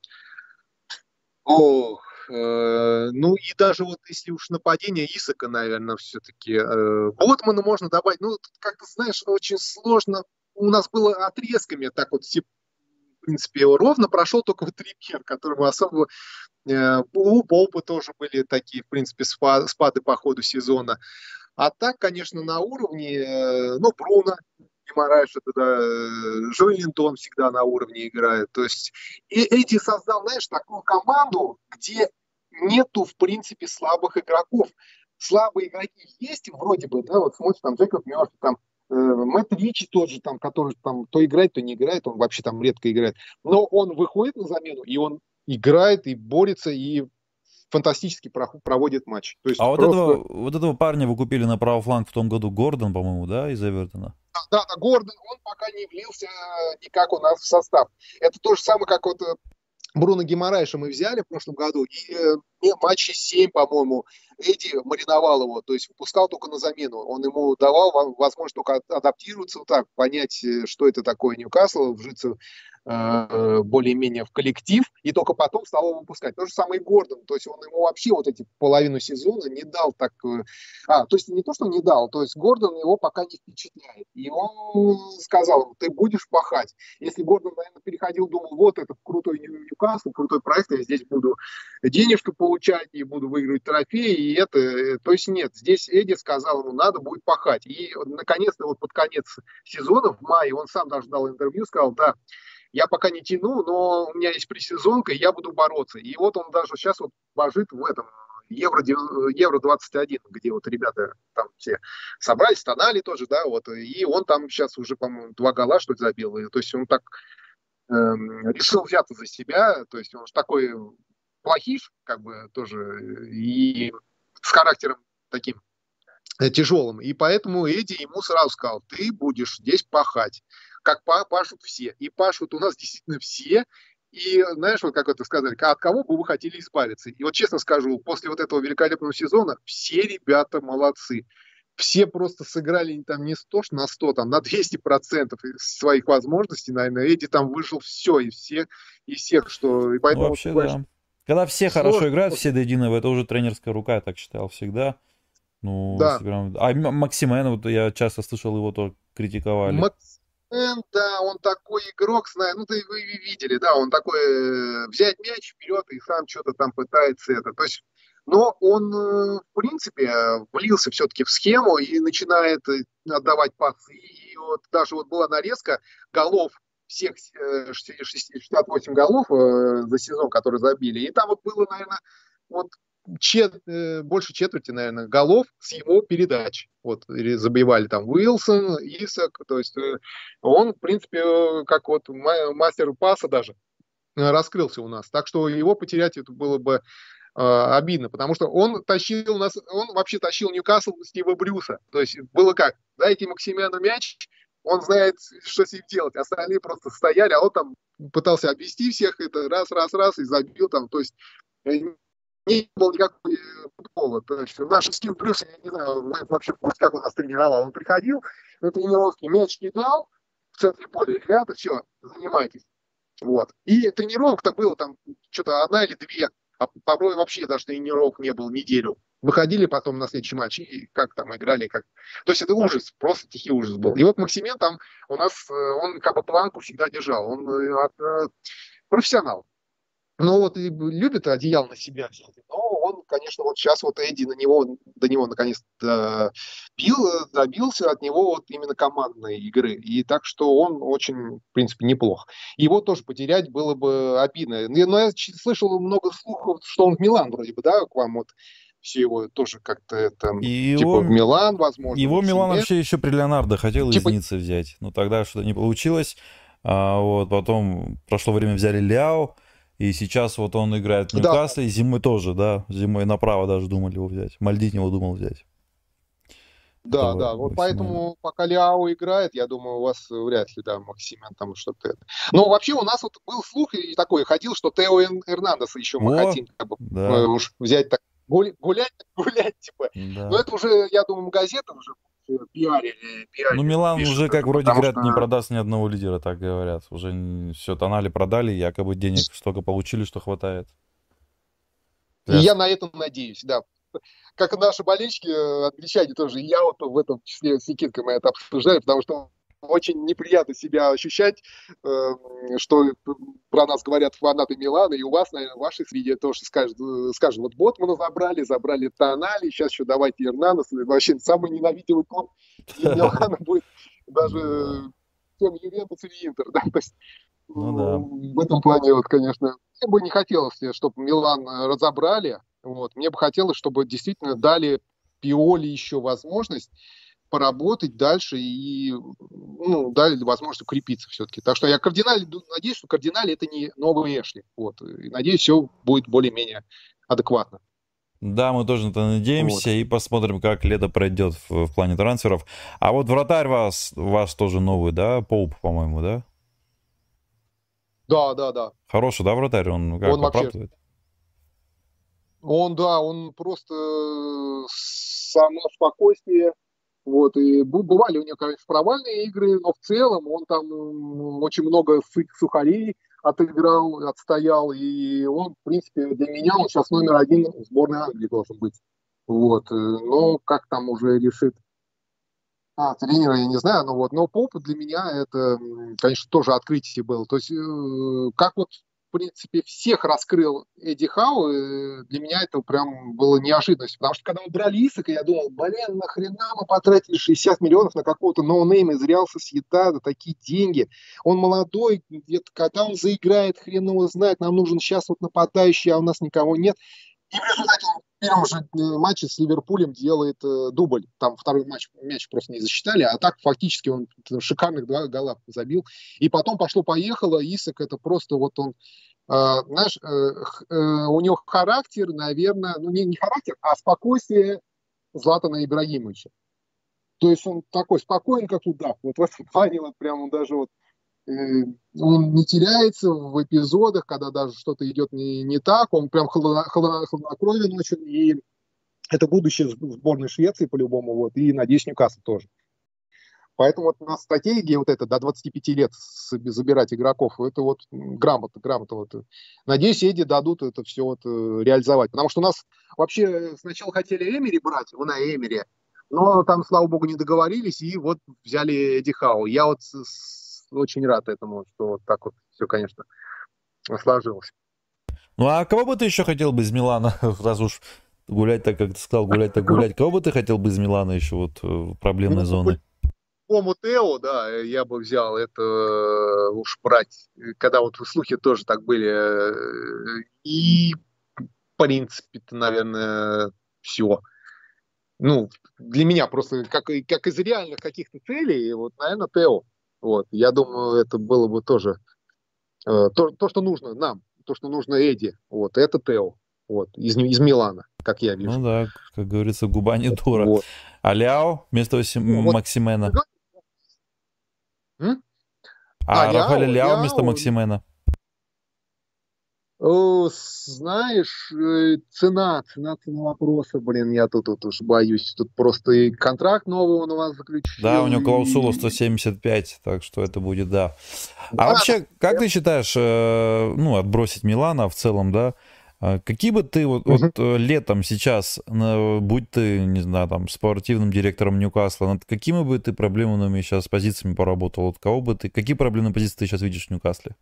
S2: Ох, э, ну и даже вот если уж нападение Исака, наверное, все-таки э, Ботмана можно добавить. Ну, как-то, знаешь, очень сложно у нас было отрезками так вот все в принципе, ровно прошел только вот Трипьер, которому особо... Э, у Полпа тоже были такие, в принципе, спады, по ходу сезона. А так, конечно, на уровне, э, ну, Бруно, Гимараеш, это да, Жой Линтон всегда на уровне играет. То есть и Эдди создал, знаешь, такую команду, где нету, в принципе, слабых игроков. Слабые игроки есть вроде бы, да, вот смотришь, там Джекоб Мёрфи, там Э, Мэтт Ричи тоже там, который там то играет, то не играет, он вообще там редко играет. Но он выходит на замену, и он играет, и борется, и фантастически проводит матч.
S1: То есть а просто... вот, этого, вот этого парня вы купили на правый фланг в том году, Гордон, по-моему, да, из Эвертона?
S2: Да, да, Гордон, он пока не влился никак у нас в состав. Это то же самое, как вот э, Бруно Гимарайша мы взяли в прошлом году, и э, матче 7, по-моему, Эдди мариновал его, то есть выпускал только на замену. Он ему давал возможность только адаптироваться, вот так, понять, э, что это такое Ньюкасл, вжиться Э, более-менее в коллектив, и только потом стал его выпускать. То же самое и Гордон, то есть он ему вообще вот эти половину сезона не дал так... Э, а, то есть не то, что не дал, то есть Гордон его пока не впечатляет. И он сказал, ты будешь пахать. Если Гордон, наверное, переходил, думал, вот это крутой Ньюкасл, крутой проект, я здесь буду денежку получать и буду выигрывать трофеи, это... Э, то есть нет, здесь Эдди сказал ему, надо будет пахать. И наконец-то вот под конец сезона, в мае, он сам даже дал интервью, сказал, да, я пока не тяну, но у меня есть пресезонка, и я буду бороться. И вот он даже сейчас вот божит в этом Евро, Евро 21, где вот ребята там все собрались, тонали тоже, да, вот, и он там сейчас уже, по-моему, два гола, что ли, забил. И, то есть он так решил взяться за себя, то есть он же такой плохиш, как бы тоже, и с характером таким э, тяжелым. И поэтому Эдди ему сразу сказал, ты будешь здесь пахать, как пашут все. И пашут у нас действительно все, и знаешь, вот как это сказали, от кого бы вы хотели избавиться? И вот честно скажу, после вот этого великолепного сезона все ребята молодцы. Все просто сыграли там не 100 на 100, там на 200 процентов своих возможностей, наверное. Эдди там выжил все и все, и всех, что... И
S1: поэтому, ну, вообще, да. Когда все сложно. хорошо играют, все до единого, это уже тренерская рука, я так считал всегда. Ну, да. А Максимен, вот я часто слышал, его тоже критиковали. Макс
S2: да, он такой игрок, знаю, ну, ты, вы видели, да, он такой, э, взять мяч вперед и сам что-то там пытается это, то есть, но он, э, в принципе, влился все-таки в схему и начинает э, отдавать пасы, и вот даже вот была нарезка голов всех 68 голов за сезон, которые забили, и там вот было, наверное, вот чет, э, больше четверти, наверное, голов с его передач. Вот, забивали там Уилсон, Исак, то есть э, он, в принципе, э, как вот мастер паса даже раскрылся у нас. Так что его потерять это было бы обидно, потому что он тащил нас, он вообще тащил Ньюкасл Стива Брюса. То есть было как, дайте Максимяну мяч, он знает, что с ним делать. Остальные просто стояли, а он там пытался обвести всех, это раз, раз, раз, и забил там. То есть не было никакого футбола. То есть наш скилл плюс, я не знаю, вообще как он нас тренировал. Он приходил на тренировки, мяч кидал в центре поля, ребята, все, занимайтесь. Вот. И тренировок-то было там что-то одна или две, а порой вообще даже тренировок не было неделю. Выходили потом на следующий матч и как там играли, как... То есть это ужас, просто тихий ужас был. И вот Максимен там у нас, э, он как бы планку всегда держал. Он э, э, профессионал. Ну вот и любит одеяло на себя взять. Но он, конечно, вот сейчас вот Эдди на него, до него наконец-то бил, добился от него вот именно командной игры. И так что он очень, в принципе, неплох. Его тоже потерять было бы обидно. Но я слышал много слухов, что он в Милан вроде бы, да, к вам вот все его тоже как-то это и типа его, в Милан, возможно.
S1: Его Милан вообще еще при Леонардо хотел типа... из Ниццы взять, но тогда что-то не получилось. А, вот потом прошло время взяли Ляо, и сейчас вот он играет в Ньюкасле, да. и зимой тоже, да, зимой направо даже думали его взять. Мальдини его думал взять.
S2: Да, Этого да, вот поэтому пока Ляо играет, я думаю, у вас вряд ли, да, Максимен там что-то это. Но вообще у нас вот был слух и такой ходил, что Тео Эрнандеса еще мы О, хотим как бы, да. уж взять так, гулять, гулять, типа. Да. Но это уже, я думаю, газета уже
S1: пиарили, пиарили. Ну, Милан пишут, уже, как вроде говорят, что... не продаст ни одного лидера, так говорят. Уже все, тонали продали, якобы денег столько получили, что хватает.
S2: И я на это надеюсь, да. Как и наши болельщики, э, англичане тоже, и я вот в этом числе с Никиткой мы это обсуждали, потому что очень неприятно себя ощущать, эм, что про нас говорят фанаты Милана, и у вас, наверное, в вашей среде тоже скажут, э, скажут вот Ботмана забрали, забрали Тонали, сейчас еще давайте Эрнанес, вообще самый ненавидимый клуб Милана будет даже чем Ювентус или Интер, да, то есть ну, да. в этом плане, вот, конечно, мне бы не хотелось, чтобы Милан разобрали, вот, мне бы хотелось, чтобы действительно дали Пиоли еще возможность поработать дальше и ну, дали возможность укрепиться все-таки. Так что я кардинально надеюсь, что кардинально это не новый Эшли. Вот. И надеюсь, все будет более-менее адекватно.
S1: Да, мы тоже на это надеемся вот. и посмотрим, как лето пройдет в, в плане трансферов. А вот вратарь вас, вас тоже новый, да? Поуп, по-моему, да?
S2: Да, да, да.
S1: Хороший, да, вратарь? Он как он вообще...
S2: Он, да, он просто э, само спокойствие, вот, и бывали у него, конечно, провальные игры, но в целом он там очень много сухарей отыграл, отстоял, и он, в принципе, для меня он сейчас номер один в сборной Англии должен быть. Вот, э, но как там уже решит а, тренера я не знаю, но вот, но Поп для меня это, конечно, тоже открытие было. То есть, э, как вот в принципе, всех раскрыл Эдди Хау, и для меня это прям было неожиданностью. Потому что когда мы брали Исака, я думал, блин, нахрена мы потратили 60 миллионов на какого-то ноунейма из Реал Сосьетада, такие деньги. Он молодой, когда он заиграет, хрен его знает, нам нужен сейчас вот нападающий, а у нас никого нет. И в результате в первом же э, матче с Ливерпулем делает э, дубль. Там второй матч, мяч просто не засчитали, а так фактически он шикарных два гола забил. И потом пошло-поехало, Исак это просто вот он, э, знаешь, э, э, у него характер, наверное, ну не, не характер, а спокойствие Златана Ибрагимовича. То есть он такой спокойный, как удав. Вот в этом плане вот прям он даже вот он не теряется в эпизодах, когда даже что-то идет не, не так, он прям хладнокровен очень, и это будущее сборной Швеции по-любому, вот, и, надеюсь, Ньюкасл тоже. Поэтому вот на стратегии вот это до 25 лет забирать игроков, это вот грамотно, грамотно. Вот. Надеюсь, Эдди дадут это все вот э, реализовать. Потому что у нас вообще сначала хотели Эмери брать, на Эмери, но там, слава богу, не договорились, и вот взяли Эдди Хау. Я вот очень рад этому, что вот так вот все, конечно, сложилось.
S1: Ну а кого бы ты еще хотел бы из Милана, раз уж гулять так, как ты сказал, гулять так гулять, кого бы ты хотел бы из Милана еще вот в проблемной ну, зоны?
S2: По Тео, да, я бы взял это э, уж брать, когда вот слухи тоже так были. Э, и, в принципе, наверное, все ну, для меня просто, как, как из реальных каких-то целей, вот, наверное, Тео. Вот, я думаю, это было бы тоже э, то, то, что нужно нам, то, что нужно Эдди, вот, это Тео, вот, из, из Милана, как я вижу.
S1: Ну да, как говорится, губа не дура. Вот. А Ляо вместо ну, Максимена?
S2: М?
S1: А, а Рафаэль Ляо, Ляо вместо Максимена?
S2: Знаешь, э, цена, цена, цена вопроса, блин, я тут, тут уж боюсь. Тут просто и контракт новый он у вас заключил.
S1: Да, у него клаусула 175, так что это будет, да. А да, вообще, как ты считаешь, э, ну, отбросить Милана в целом, да, а Какие бы ты вот, угу. вот э, летом сейчас, будь ты, не знаю, там, спортивным директором Ньюкасла, над какими бы ты проблемными сейчас позициями поработал? Вот кого бы ты, какие проблемные позиции ты сейчас видишь в Ньюкасле?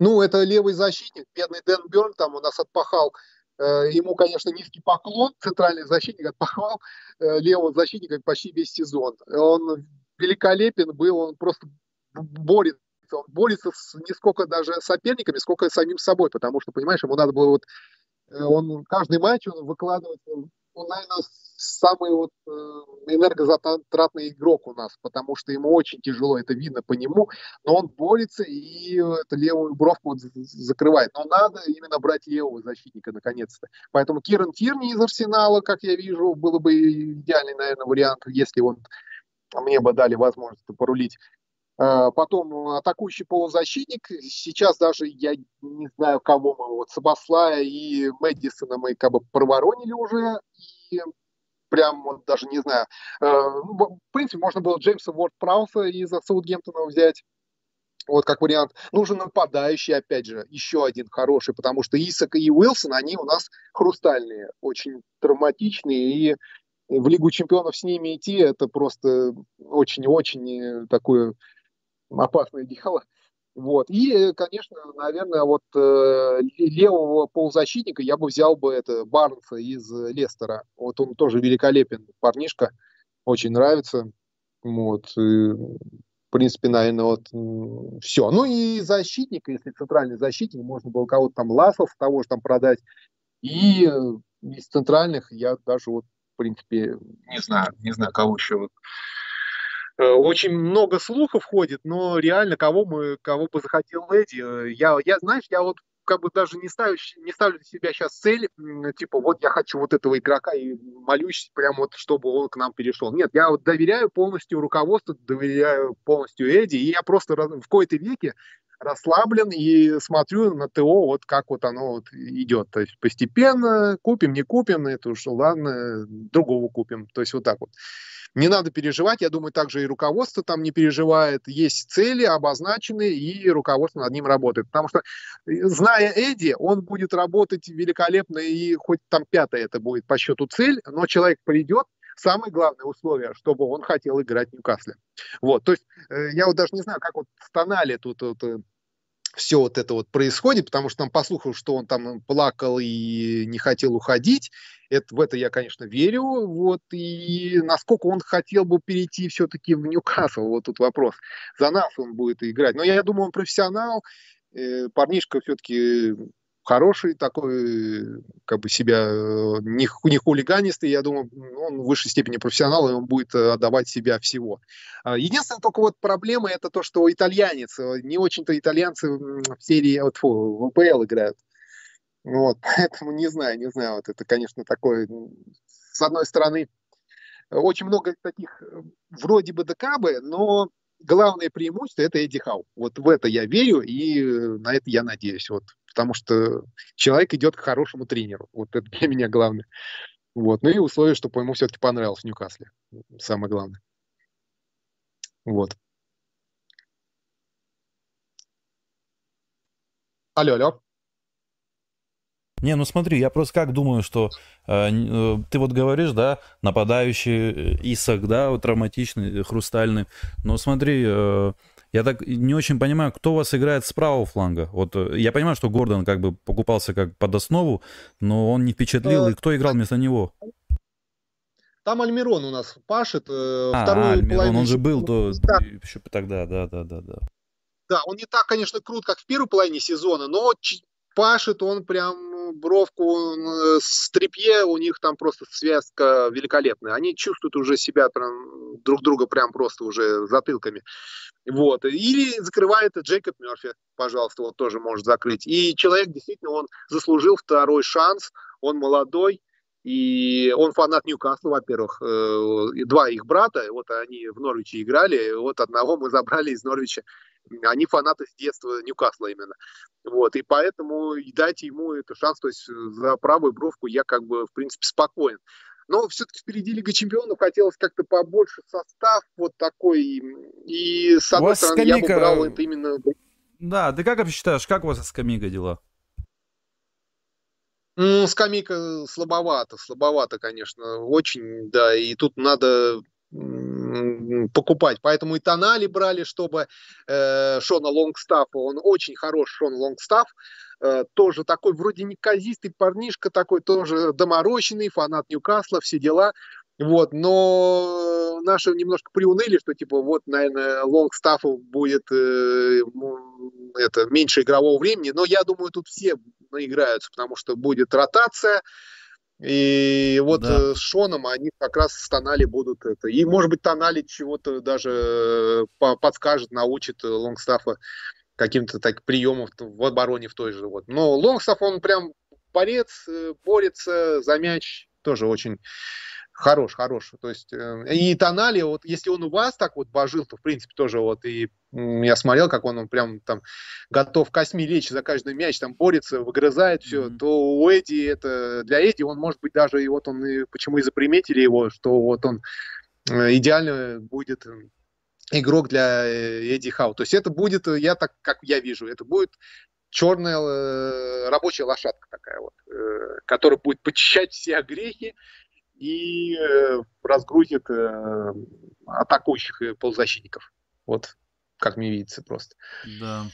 S2: Ну, это левый защитник, бедный Дэн Берн там у нас отпахал. Э, ему, конечно, низкий поклон, центральный защитник отпахал э, левого защитника почти весь сезон. Он великолепен был, он просто борется. Он борется с, не сколько даже соперниками, сколько самим собой, потому что, понимаешь, ему надо было вот э, он каждый матч он выкладывает он, наверное, самый вот э, энергозатратный игрок у нас, потому что ему очень тяжело, это видно по нему, но он борется и эту левую бровку вот закрывает. Но надо именно брать левого защитника наконец-то. Поэтому Киран Тирни из Арсенала, как я вижу, было бы идеальный, наверное, вариант, если он мне бы дали возможность порулить Э, потом атакующий полузащитник. Сейчас даже я не знаю, кого мы, вот Сабаслая и Мэдисона мы как бы проворонили уже. И прям вот даже не знаю. Э, ну, в принципе, можно было Джеймса Уорд Прауса из Саутгемптона взять. Вот как вариант. Нужен нападающий, опять же, еще один хороший, потому что Исака и Уилсон, они у нас хрустальные, очень травматичные, и в Лигу чемпионов с ними идти, это просто очень-очень такое опасное дело. Вот. И, конечно, наверное, вот э, левого полузащитника я бы взял бы это Барнса из Лестера. Вот он тоже великолепен, парнишка, очень нравится. Вот. И, в принципе, наверное, вот все. Ну и защитник, если центральный защитник, можно было кого-то там Ласов того же там продать. И из центральных я даже вот, в принципе, не знаю, не знаю, кого еще вот Э, очень много слухов ходит, но реально кого мы, кого бы захотел Эдди, э, я, я, знаешь, я вот как бы даже не ставлю, не ставлю для себя сейчас цель, типа, вот я хочу вот этого игрока и молюсь прямо вот, чтобы он к нам перешел. Нет, я вот доверяю полностью руководству, доверяю полностью Эдди, и я просто в какой-то веке расслаблен и смотрю на ТО, вот как вот оно вот идет. То есть постепенно купим, не купим, это уж ладно, другого купим. То есть вот так вот. Не надо переживать, я думаю, также и руководство там не переживает. Есть цели обозначенные, и руководство над ним работает. Потому что, э, зная Эдди, он будет работать великолепно, и хоть там пятое это будет по счету цель, но человек придет, самое главное условие, чтобы он хотел играть в Ньюкасле. Вот, то есть э, я вот даже не знаю, как вот в Тонале тут вот, э, все вот это вот происходит, потому что там послухал, что он там плакал и не хотел уходить. Это, в это я, конечно, верю. Вот, и насколько он хотел бы перейти все-таки в Ньюкасл, вот тут вопрос. За нас он будет играть. Но я думаю, он профессионал. Э, парнишка все-таки хороший такой, как бы себя не, не хулиганистый, я думаю, он в высшей степени профессионал, и он будет отдавать себя всего. А, единственная только вот проблема это то, что итальянец, не очень-то итальянцы в серии, вот, фу, в ВПЛ играют. Вот, поэтому не знаю, не знаю, вот это, конечно, такое, с одной стороны, очень много таких вроде бы ДКБ, но главное преимущество это Эдди Хау. Вот в это я верю и на это я надеюсь. Вот, потому что человек идет к хорошему тренеру. Вот это для меня главное. Вот. Ну и условие, чтобы ему все-таки понравилось в Ньюкасле. Самое главное. Вот. Алло, алло.
S1: Не, ну смотри, я просто как думаю, что э, э, ты вот говоришь, да, нападающий э, Исак, да, вот травматичный, э, хрустальный. Но смотри, э, я так не очень понимаю, кто у вас играет с правого фланга. Вот я понимаю, что Гордон как бы покупался как под основу, но он не впечатлил. И кто играл вместо него?
S2: Там Альмирон у нас пашет.
S1: Э, а, Альмирон, он же был то, еще тогда, да, да, да, да.
S2: Да, он не так, конечно, крут, как в первой половине сезона, но пашет он прям бровку с трепье, у них там просто связка великолепная. Они чувствуют уже себя прям, друг друга прям просто уже затылками. Вот. Или закрывает Джейкоб Мерфи, пожалуйста, вот тоже может закрыть. И человек действительно, он заслужил второй шанс, он молодой, и он фанат Ньюкасла, во-первых. Э, два их брата, вот они в Норвиче играли, вот одного мы забрали из Норвича. Они фанаты с детства Ньюкасла именно. Вот, и поэтому дайте ему этот шанс, то есть за правую бровку я как бы, в принципе, спокоен. Но все-таки впереди Лига Чемпионов хотелось как-то побольше состав вот такой. И с одной стороны, скамейка... я бы брал это именно...
S1: Да, ты как считаешь, как у вас с скамейкой дела?
S2: Ну, скамейка слабовато, слабовато, конечно, очень, да, и тут надо покупать. Поэтому и Тонали брали, чтобы э, Шона Лонгстафа, он очень хорош, Шон Лонгстаф, э, тоже такой вроде неказистый парнишка, такой тоже доморощенный, фанат Ньюкасла, все дела. Вот, но наши немножко приуныли, что типа вот, наверное, Лонгстафу будет э, это меньше игрового времени, но я думаю, тут все наиграются, потому что будет ротация, и вот да. Э, с Шоном они как раз Тонали будут это. И, может быть, Тонали чего-то даже э, подскажет, научит Лонгстафа каким-то так приемов в обороне в той же. Вот. Но Лонгстаф, он прям борец, борется за мяч, тоже очень Хорош, хорош. То есть э, и Тонали, вот если он у вас так вот божил, то в принципе тоже вот и я смотрел, как он, он прям там готов косми лечь за каждый мяч, там борется, выгрызает все, mm-hmm. то у Эдди это для Эдди он может быть даже и вот он и почему и заприметили его, что вот он э, идеально будет э, игрок для Эдди Хау. То есть это будет, я так как я вижу, это будет черная э, рабочая лошадка такая вот, э, которая будет почищать все огрехи и э, разгрузит э, атакующих и полузащитников. Вот как мне видится просто.
S1: Да.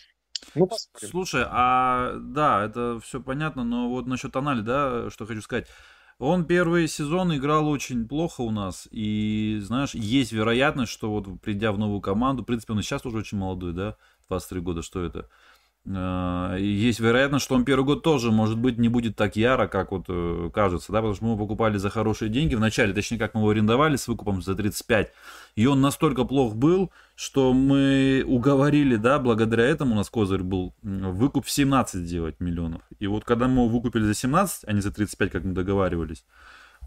S1: Ну, Слушай, а да, это все понятно, но вот насчет Анали, да, что хочу сказать. Он первый сезон играл очень плохо у нас, и, знаешь, есть вероятность, что вот придя в новую команду, в принципе, он сейчас уже очень молодой, да, 23 года, что это, есть вероятность, что он первый год тоже, может быть, не будет так яро, как вот э, кажется, да, потому что мы его покупали за хорошие деньги в начале, точнее, как мы его арендовали с выкупом за 35, и он настолько плох был, что мы уговорили, да, благодаря этому у нас козырь был выкуп в 17 сделать миллионов. И вот когда мы его выкупили за 17, а не за 35, как мы договаривались,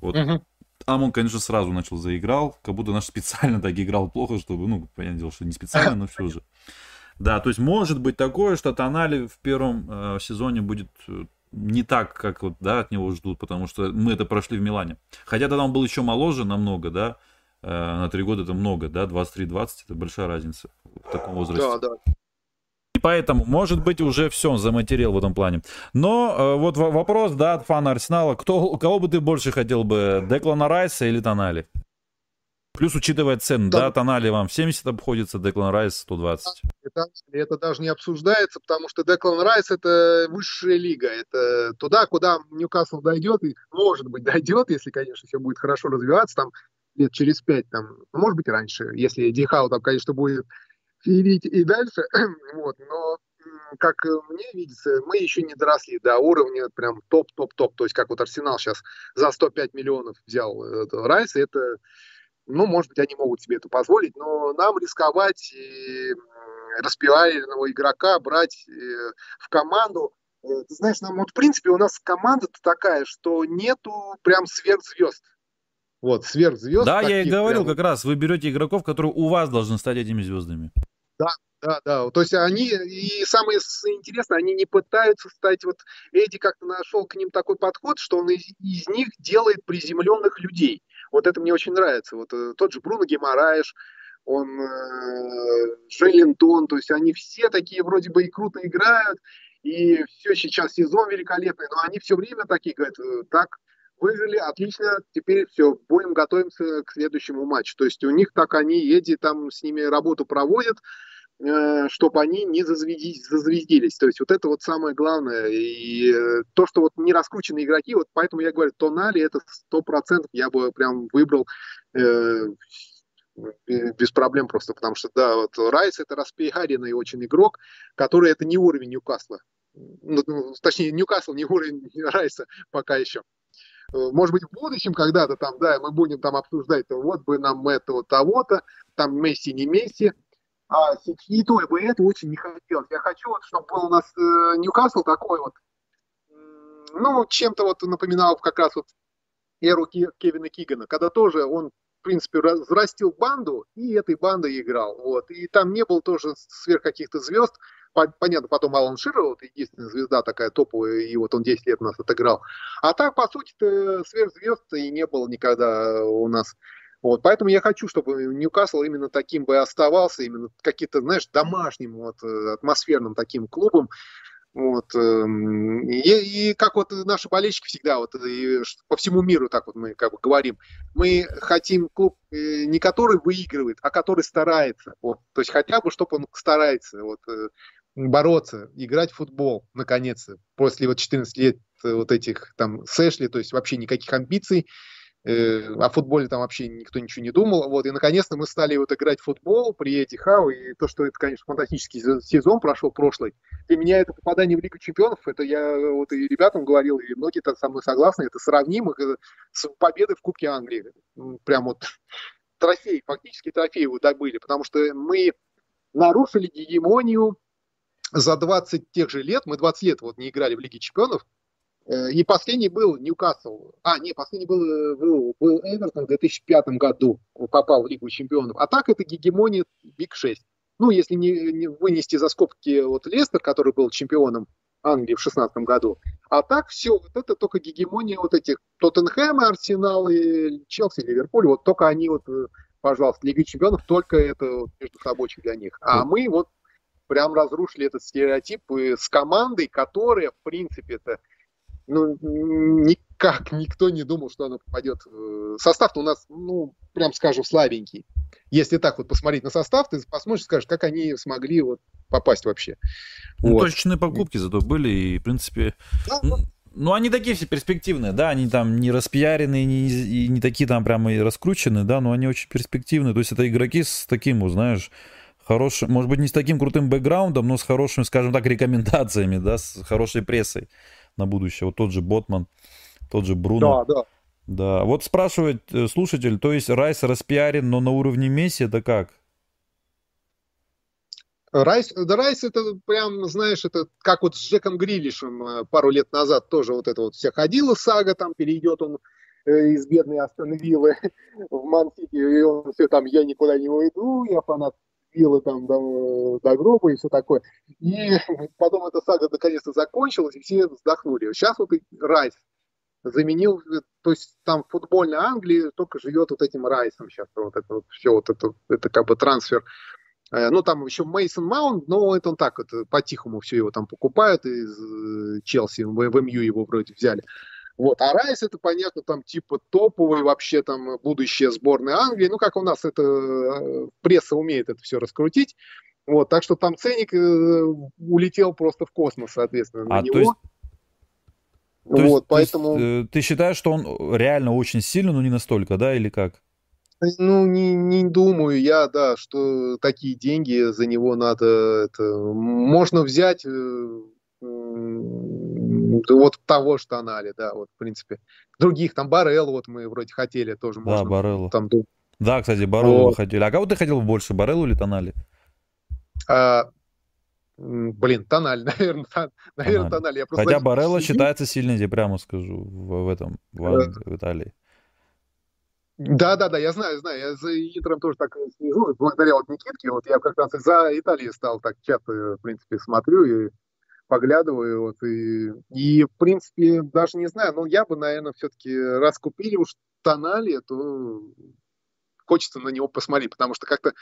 S1: вот, угу. там он, конечно, сразу начал заиграл, как будто наш специально так играл плохо, чтобы, ну, понятное дело, что не специально, но все же. Да, то есть может быть такое, что Тонали в первом э, сезоне будет э, не так, как вот, да, от него ждут, потому что мы это прошли в Милане. Хотя тогда он был еще моложе намного, да, э, на три года это много, да, 23-20, это большая разница в таком возрасте. Да, да. И поэтому, может быть, уже все заматерил в этом плане. Но э, вот вопрос, да, от фана Арсенала, кто, кого бы ты больше хотел бы, Деклана Райса или Тонали? Плюс учитывая цены, да, да Тонали вам в 70 обходится, Деклан Райс 120.
S2: Это, это даже не обсуждается, потому что Деклан Райс это высшая лига. Это туда, куда Ньюкасл дойдет, и может быть дойдет, если, конечно, все будет хорошо развиваться, там лет через пять, там, ну, может быть, раньше, если Дихау там, конечно, будет феерить и дальше, вот, но как мне видится, мы еще не доросли до уровня прям топ-топ-топ. То есть как вот Арсенал сейчас за 105 миллионов взял Райс, это, ну, может быть, они могут себе это позволить, но нам рисковать и распиаренного игрока брать э, в команду, э, ты знаешь, нам вот в принципе у нас команда-то такая, что нету прям сверхзвезд.
S1: Вот, сверхзвезд. Да, я и говорил прям... как раз, вы берете игроков, которые у вас должны стать этими звездами.
S2: Да, да, да. То есть они, и самое интересное, они не пытаются стать, вот Эдди как-то нашел к ним такой подход, что он из, из них делает приземленных людей. Вот это мне очень нравится. Вот э, тот же Бруно Гемораеш, он э, Желентон, то есть они все такие вроде бы и круто играют, и все сейчас сезон великолепный, но они все время такие говорят, «Э, так, выжили, отлично, теперь все, будем готовиться к следующему матчу. То есть у них так они, Эдди там с ними работу проводят, чтобы они не зазвездились. То есть вот это вот самое главное. И э, то, что вот не раскрученные игроки, вот поэтому я говорю, Тонали это сто процентов я бы прям выбрал э, без проблем просто, потому что, да, вот Райс это распиаренный очень игрок, который это не уровень Ньюкасла. Ну, ну точнее, Ньюкасл не уровень Райса пока еще. Э, может быть, в будущем когда-то там, да, мы будем там обсуждать, вот бы нам этого того-то, там Месси, не Месси, а и то, и бы это очень не хотелось. Я хочу, вот, чтобы был у нас э, Ньюкасл такой вот, ну, чем-то вот напоминал как раз вот эру Кевина Кигана, когда тоже он в принципе, взрастил банду и этой бандой играл. Вот. И там не было тоже сверх каких-то звезд, Понятно, потом Алан Ширер, вот единственная звезда такая топовая, и вот он 10 лет у нас отыграл. А так, по сути-то, сверхзвезд и не было никогда у нас. Вот, поэтому я хочу, чтобы Ньюкасл именно таким бы оставался, именно каким-то, знаешь, домашним, вот, э, атмосферным таким клубом. Вот, эм, и, и как вот наши болельщики всегда, вот, и по всему миру так вот мы как бы говорим, мы хотим клуб э, не который выигрывает, а который старается. Вот, то есть хотя бы, чтобы он старается. Вот, э, бороться, играть в футбол, наконец-то, после вот 14 лет вот этих там сэшли, то есть вообще никаких амбиций, о футболе там вообще никто ничего не думал, вот, и наконец-то мы стали вот играть в футбол при Эти Хау, и то, что это, конечно, фантастический сезон прошел прошлый, для меня это попадание в Лигу Чемпионов, это я вот и ребятам говорил, и многие так со мной согласны, это сравнимо э, с победой в Кубке Англии, прям вот трофей, фактически трофей вот добыли, потому что мы нарушили гегемонию за 20 тех же лет, мы 20 лет вот не играли в Лиге Чемпионов, э, и последний был Ньюкасл. А, не, последний был, э, был, был Эвертон в 2005 году, попал в Лигу Чемпионов. А так это гегемония Биг 6. Ну, если не, не вынести за скобки вот Лестер, который был чемпионом Англии в 2016 году. А так все, вот это только гегемония вот этих Тоттенхэма, Арсенал и Челси, Ливерпуль. Вот только они вот, э, пожалуйста, Лига Чемпионов, только это между собой для них. А мы вот прям разрушили этот стереотип с командой, которая, в принципе, это ну, никак никто не думал, что она попадет. Состав-то у нас, ну, прям скажем, слабенький. Если так вот посмотреть на состав, ты посмотришь, скажешь, как они смогли вот попасть вообще.
S1: Ну, вот. точечные покупки зато были, и, в принципе... Да, ну, они такие все перспективные, да, они там не распиаренные, не, и не такие там прямо и раскрученные, да, но они очень перспективные. То есть это игроки с таким, вот, знаешь, хорошим, может быть, не с таким крутым бэкграундом, но с хорошими, скажем так, рекомендациями, да, с хорошей прессой на будущее. Вот тот же Ботман, тот же Бруно. Да, да. Да, вот спрашивает э, слушатель, то есть Райс распиарен, но на уровне Месси, это как?
S2: Райс, да Райс это прям, знаешь, это как вот с Джеком Грилишем э, пару лет назад тоже вот это вот вся ходила сага, там перейдет он э, из бедной Астон Виллы в Мансити, и он все там, я никуда не уйду, я фанат пила там до, до гроба и все такое. И потом эта сага наконец-то закончилась, и все вздохнули. Сейчас вот Райс заменил, то есть там футбольная Англия только живет вот этим Райсом сейчас. Вот это вот все, вот это, это как бы трансфер. Э, ну, там еще Мейсон Маунт, но это он так вот по-тихому все его там покупают из э, Челси, в, в МЮ его вроде взяли. Вот. А Райс это, понятно, там типа топовый вообще там будущее сборной Англии. Ну, как у нас это э, пресса умеет это все раскрутить. Вот, так что там ценник э, улетел просто в космос, соответственно, на а, него. То есть...
S1: То вот, есть, поэтому... То есть, э, ты считаешь, что он реально очень сильный, но не настолько, да, или как?
S2: Ну, не, не думаю я, да, что такие деньги за него надо... Это, можно взять э, вот того же Тонали, да, вот, в принципе. Других, там, Барелл, вот мы вроде хотели тоже.
S1: Да, можно, Бареллу. Там, да, кстати, Бареллу вот. хотели. А кого ты хотел больше, Бареллу или Тонали?
S2: А, блин, Тональ, наверное, тон, наверное, Тональ. Я
S1: Хотя Барелло считается сильнее, я прямо скажу, в, в этом, в, э, в Италии.
S2: Да, да, да, я знаю, знаю. Я за Интером тоже так слежу. Благодаря вот Никитке, вот я как раз за Италией стал так часто, в принципе, смотрю и поглядываю. Вот, и, и, в принципе, даже не знаю, но я бы, наверное, все-таки раз купили уж Тонали, то хочется на него посмотреть, потому что как-то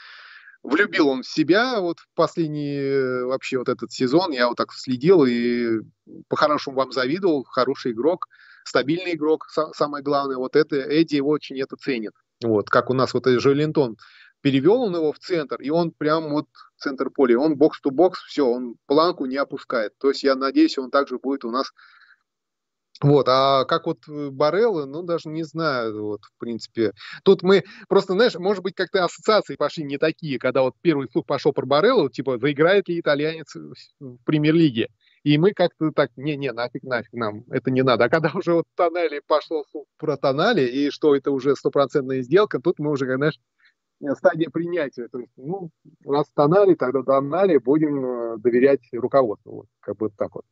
S2: влюбил он в себя вот в последний вообще вот этот сезон. Я вот так следил и по-хорошему вам завидовал. Хороший игрок стабильный игрок, самое главное, вот это Эдди очень это ценит. Вот, как у нас вот Жолентон перевел он его в центр, и он прям вот центр поля, он бокс-то-бокс, все, он планку не опускает. То есть я надеюсь, он также будет у нас вот, а как вот Бареллы, ну, даже не знаю, вот, в принципе. Тут мы просто, знаешь, может быть, как-то ассоциации пошли не такие, когда вот первый слух пошел про Бареллу, типа, заиграет ли итальянец в премьер-лиге. И мы как-то так, не-не, нафиг, нафиг нам, это не надо. А когда уже вот тонали пошло про тонали, и что это уже стопроцентная сделка, тут мы уже, знаешь, стадия принятия. То есть, ну, раз тонали, тогда тонали, будем э, доверять руководству. Вот, как бы так вот.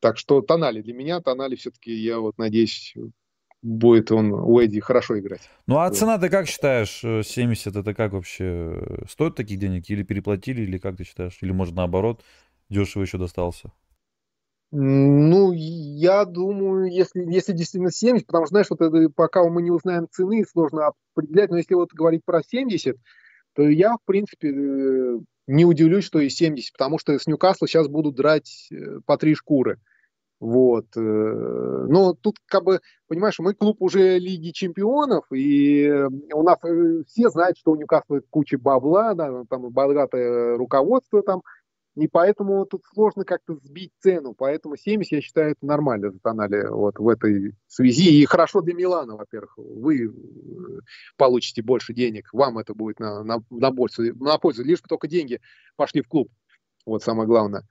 S2: Так что тонали для меня, тонали все-таки, я вот надеюсь, будет он у Эдди хорошо играть.
S1: Ну а цена ты как считаешь? 70 это как вообще? Стоит таких денег? Или переплатили, или как ты считаешь? Или может наоборот? дешево еще достался?
S2: Ну, я думаю, если, если действительно 70, потому что, знаешь, вот это, пока мы не узнаем цены, сложно определять, но если вот говорить про 70, то я, в принципе, э, не удивлюсь, что и 70, потому что с Ньюкасла сейчас будут драть э, по три шкуры. Вот. Э, но тут, как бы, понимаешь, мы клуб уже Лиги Чемпионов, и у нас все знают, что у Ньюкасла куча бабла, да, там богатое руководство там, и поэтому тут сложно как-то сбить цену. Поэтому 70, я считаю, это нормально за Тонали вот в этой связи. И хорошо для Милана, во-первых. Вы э, получите больше денег, вам это будет на, на, на, пользу, на пользу. Лишь бы только деньги пошли в клуб. Вот самое главное.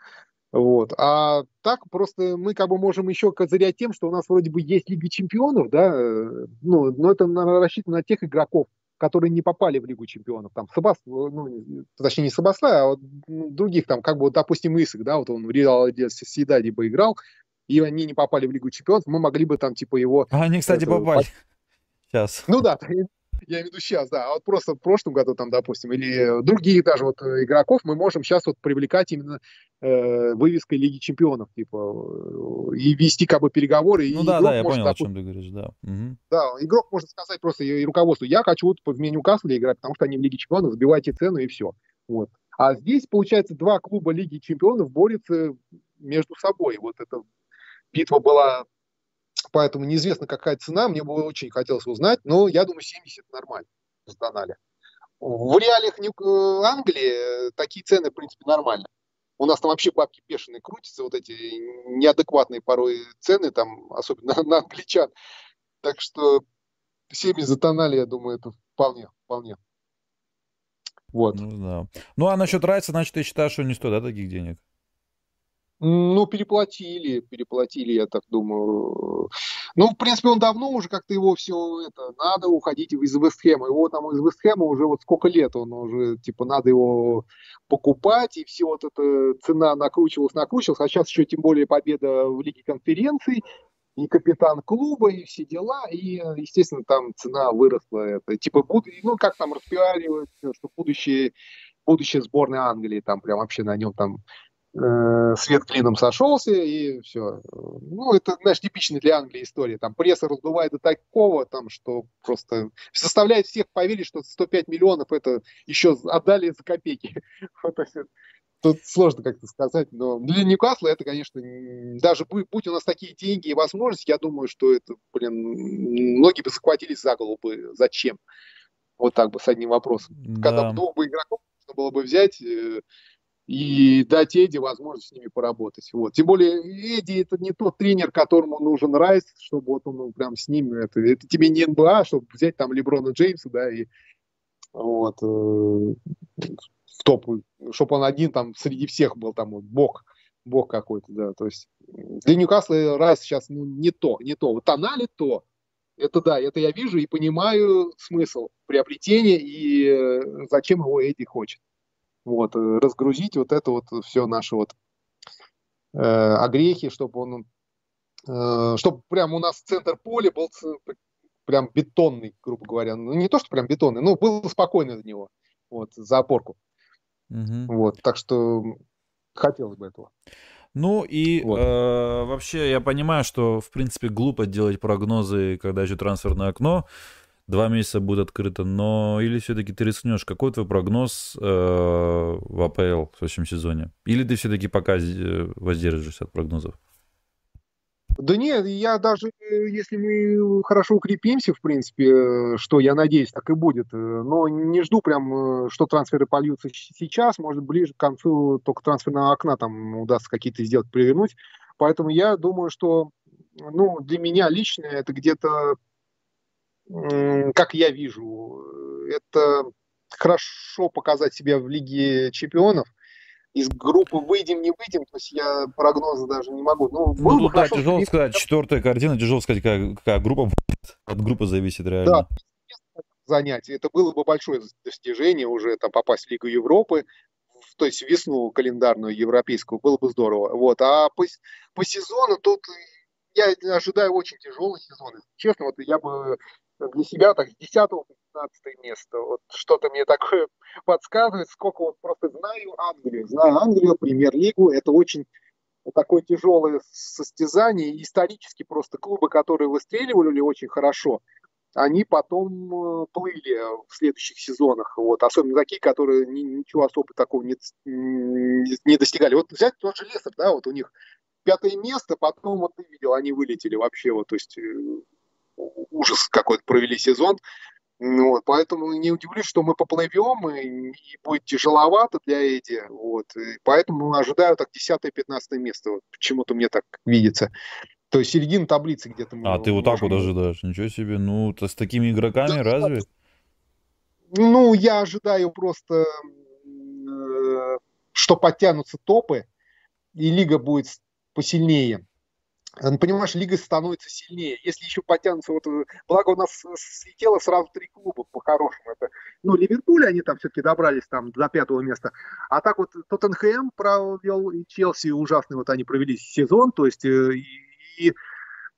S2: Вот. А так просто мы как бы можем еще козырять тем, что у нас вроде бы есть Лига Чемпионов, да, э, ну, но это рассчитано на тех игроков, которые не попали в Лигу чемпионов, там, Сабас, ну, точнее, не Сабаслай, а вот ну, других, там, как бы, вот, допустим, Исак, да, вот он в Реал Сидаде бы играл, и они не попали в Лигу чемпионов, мы могли бы там, типа, его...
S1: Они, кстати, это, попали.
S2: Сейчас. Ну да, я имею в виду сейчас, да. А вот просто в прошлом году, там, допустим, или другие даже вот э, игроков мы можем сейчас вот привлекать именно э, вывеской Лиги Чемпионов, типа, э, и вести как бы переговоры.
S1: Ну и да, да, я может, понял, допустим, о чем ты говоришь, да. Угу.
S2: Да, игрок может сказать просто и руководству, я хочу вот в меню Касле играть, потому что они в Лиге Чемпионов, сбивайте цену и все. Вот. А здесь, получается, два клуба Лиги Чемпионов борются между собой. Вот эта битва была поэтому неизвестно, какая цена, мне бы очень хотелось узнать, но я думаю, 70 нормально с Донали. В реалиях э, Англии такие цены, в принципе, нормально. У нас там вообще бабки бешеные крутятся, вот эти неадекватные порой цены, там, особенно на англичан. Так что 70 за тонали, я думаю, это вполне, вполне.
S1: Вот. Ну, да. ну а насчет Райса, значит, ты считаешь, что не стоит, да, таких денег?
S2: Ну, переплатили, переплатили, я так думаю. Ну, в принципе, он давно уже как-то его все это, надо уходить из Вестхэма. Его там из Вестхэма уже вот сколько лет он уже, типа, надо его покупать, и все вот эта цена накручивалась, накручивалась, а сейчас еще тем более победа в Лиге конференций, и капитан клуба, и все дела, и, естественно, там цена выросла. Это, типа, буд... ну, как там распиаривают, что будущее, будущее сборной Англии, там прям вообще на нем там свет клином сошелся, и все. Ну, это, знаешь, типичная для Англии история. Там пресса раздувает до такого, там, что просто заставляет всех поверить, что 105 миллионов это еще отдали за копейки. Тут сложно как-то сказать, но для Ньюкасла это, конечно, даже будь у нас такие деньги и возможности, я думаю, что это, блин, многие бы захватились за голову бы, зачем? Вот так бы, с одним вопросом. Да. Когда двух бы игроков нужно было бы взять, э, и дать Эдди возможность с ними поработать. Вот. Тем более Эдди это не тот тренер, которому нужен Райс, чтобы вот он ну, прям с ним, это, это тебе не НБА, чтобы взять там Леброна Джеймса, да, и вот, э, в топ, чтобы он один там среди всех был там вот, бог, бог какой-то, да, то есть для Ньюкасла Райс сейчас ну, не то, не то, вот Тонали то, это да, это я вижу и понимаю смысл приобретения и э, зачем его Эдди хочет вот, э, разгрузить вот это вот все наши вот э, огрехи, чтобы он, э, чтобы прям у нас центр поля был прям бетонный, грубо говоря. Ну, не то, что прям бетонный, но был спокойный за него, вот, за опорку. Угу. Вот, так что хотелось бы этого.
S1: Ну и вот. э, вообще я понимаю, что в принципе глупо делать прогнозы, когда еще трансферное окно два месяца будет открыто, но или все-таки ты рискнешь? Какой твой прогноз э, в АПЛ в следующем сезоне? Или ты все-таки пока э, воздержишься от прогнозов?
S2: Да нет, я даже, если мы хорошо укрепимся, в принципе, э, что я надеюсь, так и будет, но не жду прям, что трансферы польются сейчас, может, ближе к концу только трансферного окна там удастся какие-то сделки провернуть. Поэтому я думаю, что ну, для меня лично это где-то как я вижу, это хорошо показать себя в Лиге чемпионов. Из группы выйдем, не выйдем, то есть я прогнозы даже не могу.
S1: Ну, ну тут, да, тяжело что... сказать, четвертая картина, тяжело сказать, какая, какая группа будет. От группы зависит реально.
S2: Да, занятие. Это было бы большое достижение уже там попасть в Лигу Европы, то есть весну календарную европейскую, было бы здорово. Вот. А по, по сезону тут я ожидаю очень тяжелый сезон. Честно, вот я бы для себя так с 10 по 15 место. Вот что-то мне такое подсказывает, сколько вот просто знаю Англию. Знаю Англию, премьер-лигу. Это очень такое тяжелое состязание. Исторически просто клубы, которые выстреливали очень хорошо, они потом э, плыли в следующих сезонах. Вот. Особенно такие, которые ничего особо такого не, не достигали. Вот взять тот же Лестер, да, вот у них пятое место, потом вот ты видел, они вылетели вообще, вот, то есть э, ужас какой-то провели сезон. Ну вот, поэтому не удивлюсь, что мы поплывем, и, и будет тяжеловато для Эдди. Вот, и поэтому ожидаю так 10-15 место. Вот, почему-то мне так видится. То есть середина таблицы где-то.
S1: А, ты вот так вот ожидаешь? Ничего себе. Ну, то с такими игроками да, разве?
S2: Ну, я ожидаю просто, э, что подтянутся топы, и лига будет посильнее. Понимаешь, лига становится сильнее. Если еще потянутся, вот, э, благо у нас слетело сразу три клуба по-хорошему. Это, ну, Ливерпуль, они там все-таки добрались там до пятого места. А так вот Тоттенхэм провел, и Челси ужасный, вот они провели сезон, то есть э, и,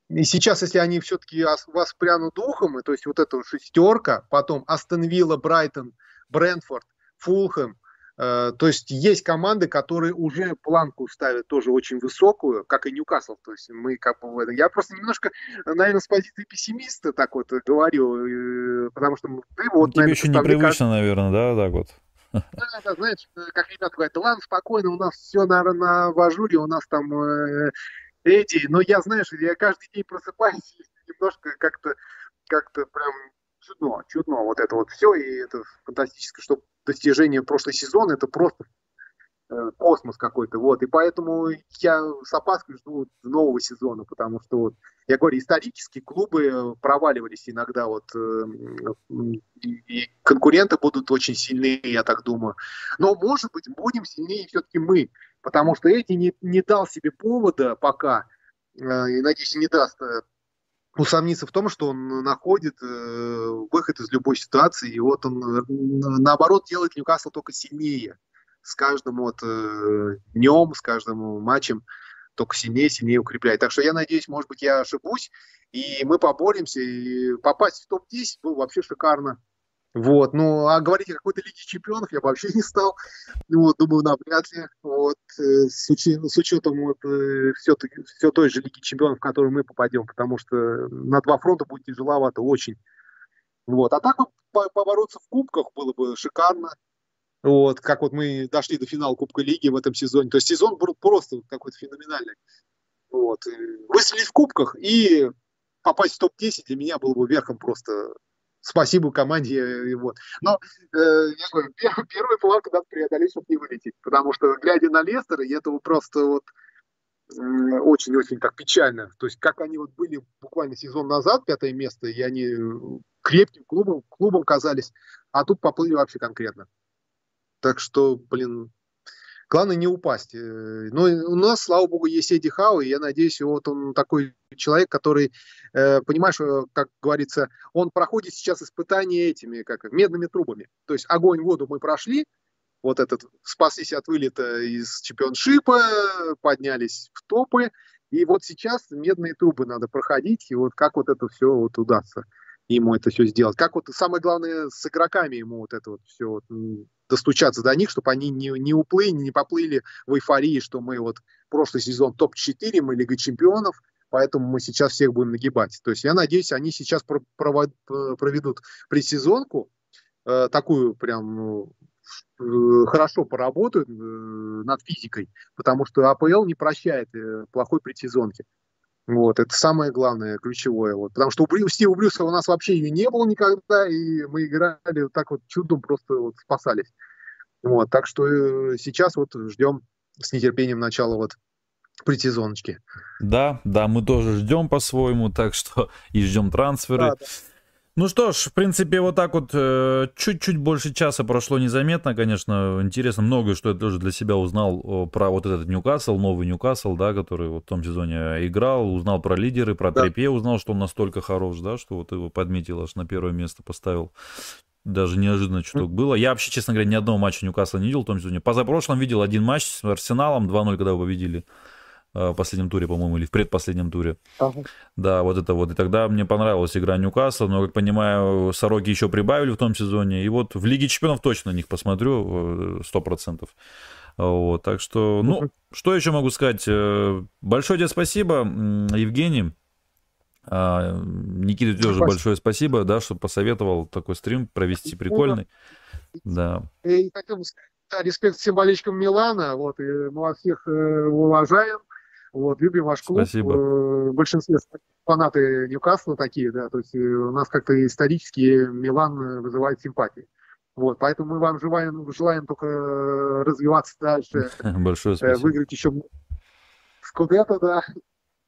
S2: и сейчас, если они все-таки воспрянут духом, и, то есть вот эта шестерка, потом Астон Вилла, Брайтон, Брентфорд, Фулхэм, Э, то есть есть команды, которые уже планку ставят тоже очень высокую, как и Ньюкасл. То есть мы как бы в. Я просто немножко, наверное, с позиции пессимиста так вот говорю, э, потому что
S1: ты вот... Тебе наверное, еще непривычно, кажется... наверное, да, так вот?
S2: Да, да, знаешь, э, как ребята говорят, ладно, спокойно, у нас все, наверное, на важуре, у нас там э, эти, но я, знаешь, я каждый день просыпаюсь немножко как-то как-то прям чудно, чудно вот это вот все, и это фантастически, что достижение прошлый сезон, это просто э, космос какой-то, вот, и поэтому я с опаской жду нового сезона, потому что вот, я говорю, исторически клубы э, проваливались иногда, вот, э, и конкуренты будут очень сильные, я так думаю, но, может быть, будем сильнее все-таки мы, потому что эти не, не дал себе повода пока, и, надеюсь, не даст усомниться в том, что он находит э, выход из любой ситуации, и вот он, э, наоборот, делает Ньюкасл только сильнее. С каждым вот э, днем, с каждым матчем только сильнее, сильнее укрепляет. Так что я надеюсь, может быть, я ошибусь, и мы поборемся, и попасть в топ-10 было вообще шикарно. Вот, ну, а говорить о какой-то Лиге Чемпионов я вообще не стал. Вот, думаю, навряд ли. Вот, э, с, учи, с учетом вот, э, все, все той же Лиги Чемпионов, в которую мы попадем, потому что на два фронта будет тяжеловато очень. Вот, а так побороться в кубках было бы шикарно. Вот, как вот мы дошли до финала Кубка Лиги в этом сезоне. То есть сезон был просто какой-то феноменальный. Вот. Выстрелить в кубках и попасть в топ-10 для меня было бы верхом просто спасибо команде. Вот. Но э, я говорю, первый, первую планку надо преодолеть, чтобы не вылететь. Потому что, глядя на Лестер, это просто вот очень-очень так печально. То есть, как они вот были буквально сезон назад, пятое место, и они крепким клубом, клубом казались, а тут поплыли вообще конкретно. Так что, блин, главное не упасть. Э, Но у нас, слава богу, есть Эдди Хау, и я надеюсь, вот он такой человек, который, э, понимаешь, э, как говорится, он проходит сейчас испытания этими, как медными трубами. То есть огонь, воду мы прошли, вот этот, спаслись от вылета из чемпионшипа, поднялись в топы, и вот сейчас медные трубы надо проходить, и вот как вот это все вот удастся ему это все сделать. Как вот самое главное с игроками ему вот это вот все вот, достучаться до них, чтобы они не, не уплыли, не поплыли в эйфории, что мы вот прошлый сезон топ-4, мы Лига Чемпионов, поэтому мы сейчас всех будем нагибать. То есть я надеюсь, они сейчас проведут предсезонку, э, такую прям ну, Э, хорошо поработают э, над физикой, потому что АПЛ не прощает э, плохой предсезонки. Вот, это самое главное, ключевое. Вот. Потому что у, Брю, Стива Брюса у нас вообще ее не было никогда, и мы играли вот так вот чудом, просто вот спасались. Вот, так что сейчас вот ждем с нетерпением начала вот предсезоночки.
S1: Да, да, мы тоже ждем по-своему, так что и ждем трансферы. Да, да. Ну что ж, в принципе, вот так вот э, чуть-чуть больше часа прошло незаметно, конечно. Интересно, многое, что я тоже для себя узнал про вот этот Ньюкасл, новый Ньюкасл, да, который вот в том сезоне играл, узнал про лидеры, про да. Трепе, узнал, что он настолько хорош, да, что вот его подметил, аж на первое место поставил. Даже неожиданно чуток было. Я вообще, честно говоря, ни одного матча Ньюкасла не видел в том сезоне. Позапрошлом видел один матч с Арсеналом, 2-0, когда вы победили. Э, в последнем туре, по-моему, или в предпоследнем туре. Ага. Да, вот это вот. И тогда мне понравилась игра Ньюкасла, но, как понимаю, Сороки еще прибавили в том сезоне. И вот в Лиге Чемпионов точно на них посмотрю, э, сто процентов. Вот, так что, ну, uh что еще могу сказать? Э, большое тебе спасибо, Евгений. А, Никита тоже спасибо. большое спасибо, да, что посоветовал такой стрим провести прикольный. Да.
S2: И хотел бы сказать, респект всем болельщикам Милана, вот, и мы вас всех уважаем. Вот, любим ваш клуб.
S1: Спасибо.
S2: В большинстве фанаты Ньюкасла такие, да, то есть э, у нас как-то исторически Милан вызывает симпатии. Вот, поэтому мы вам желаем, желаем только развиваться дальше.
S1: Большое спасибо.
S2: Выиграть еще Скудетто, да,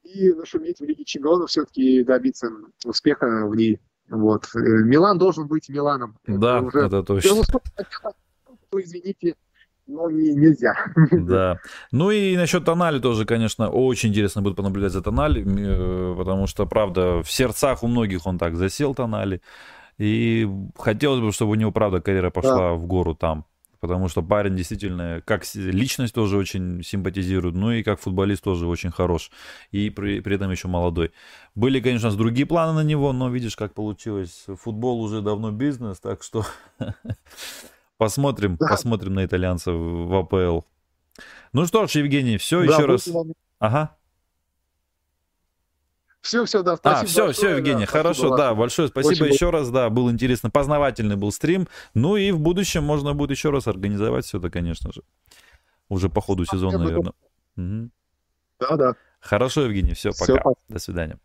S2: и нашуметь в Лиге Чемпионов все-таки добиться успеха в ней. Вот. Э, Милан должен быть Миланом.
S1: Да, это, уже... это точно.
S2: Извините, ну, не, нельзя.
S1: Да. Ну и насчет Тонали тоже, конечно, очень интересно будет понаблюдать за Тонали, э, потому что, правда, в сердцах у многих он так засел, Тонали. И хотелось бы, чтобы у него, правда, карьера пошла да. в гору там. Потому что парень действительно, как личность тоже очень симпатизирует, ну и как футболист тоже очень хорош. И при, при этом еще молодой. Были, конечно, другие планы на него, но видишь, как получилось. Футбол уже давно бизнес, так что Посмотрим, да. посмотрим на итальянцев в АПЛ. Ну что ж, Евгений, все да, еще раз. Вам... Ага.
S2: Все, все, да,
S1: спасибо. А, все, большое, все, Евгений, да, хорошо, да, большое спасибо Очень еще раз, да, был интересно, познавательный был стрим. Ну и в будущем можно будет еще раз организовать все это, конечно же. Уже по ходу сезона, наверное.
S2: Угу. Да, да.
S1: Хорошо, Евгений, все, пока. Все, До свидания.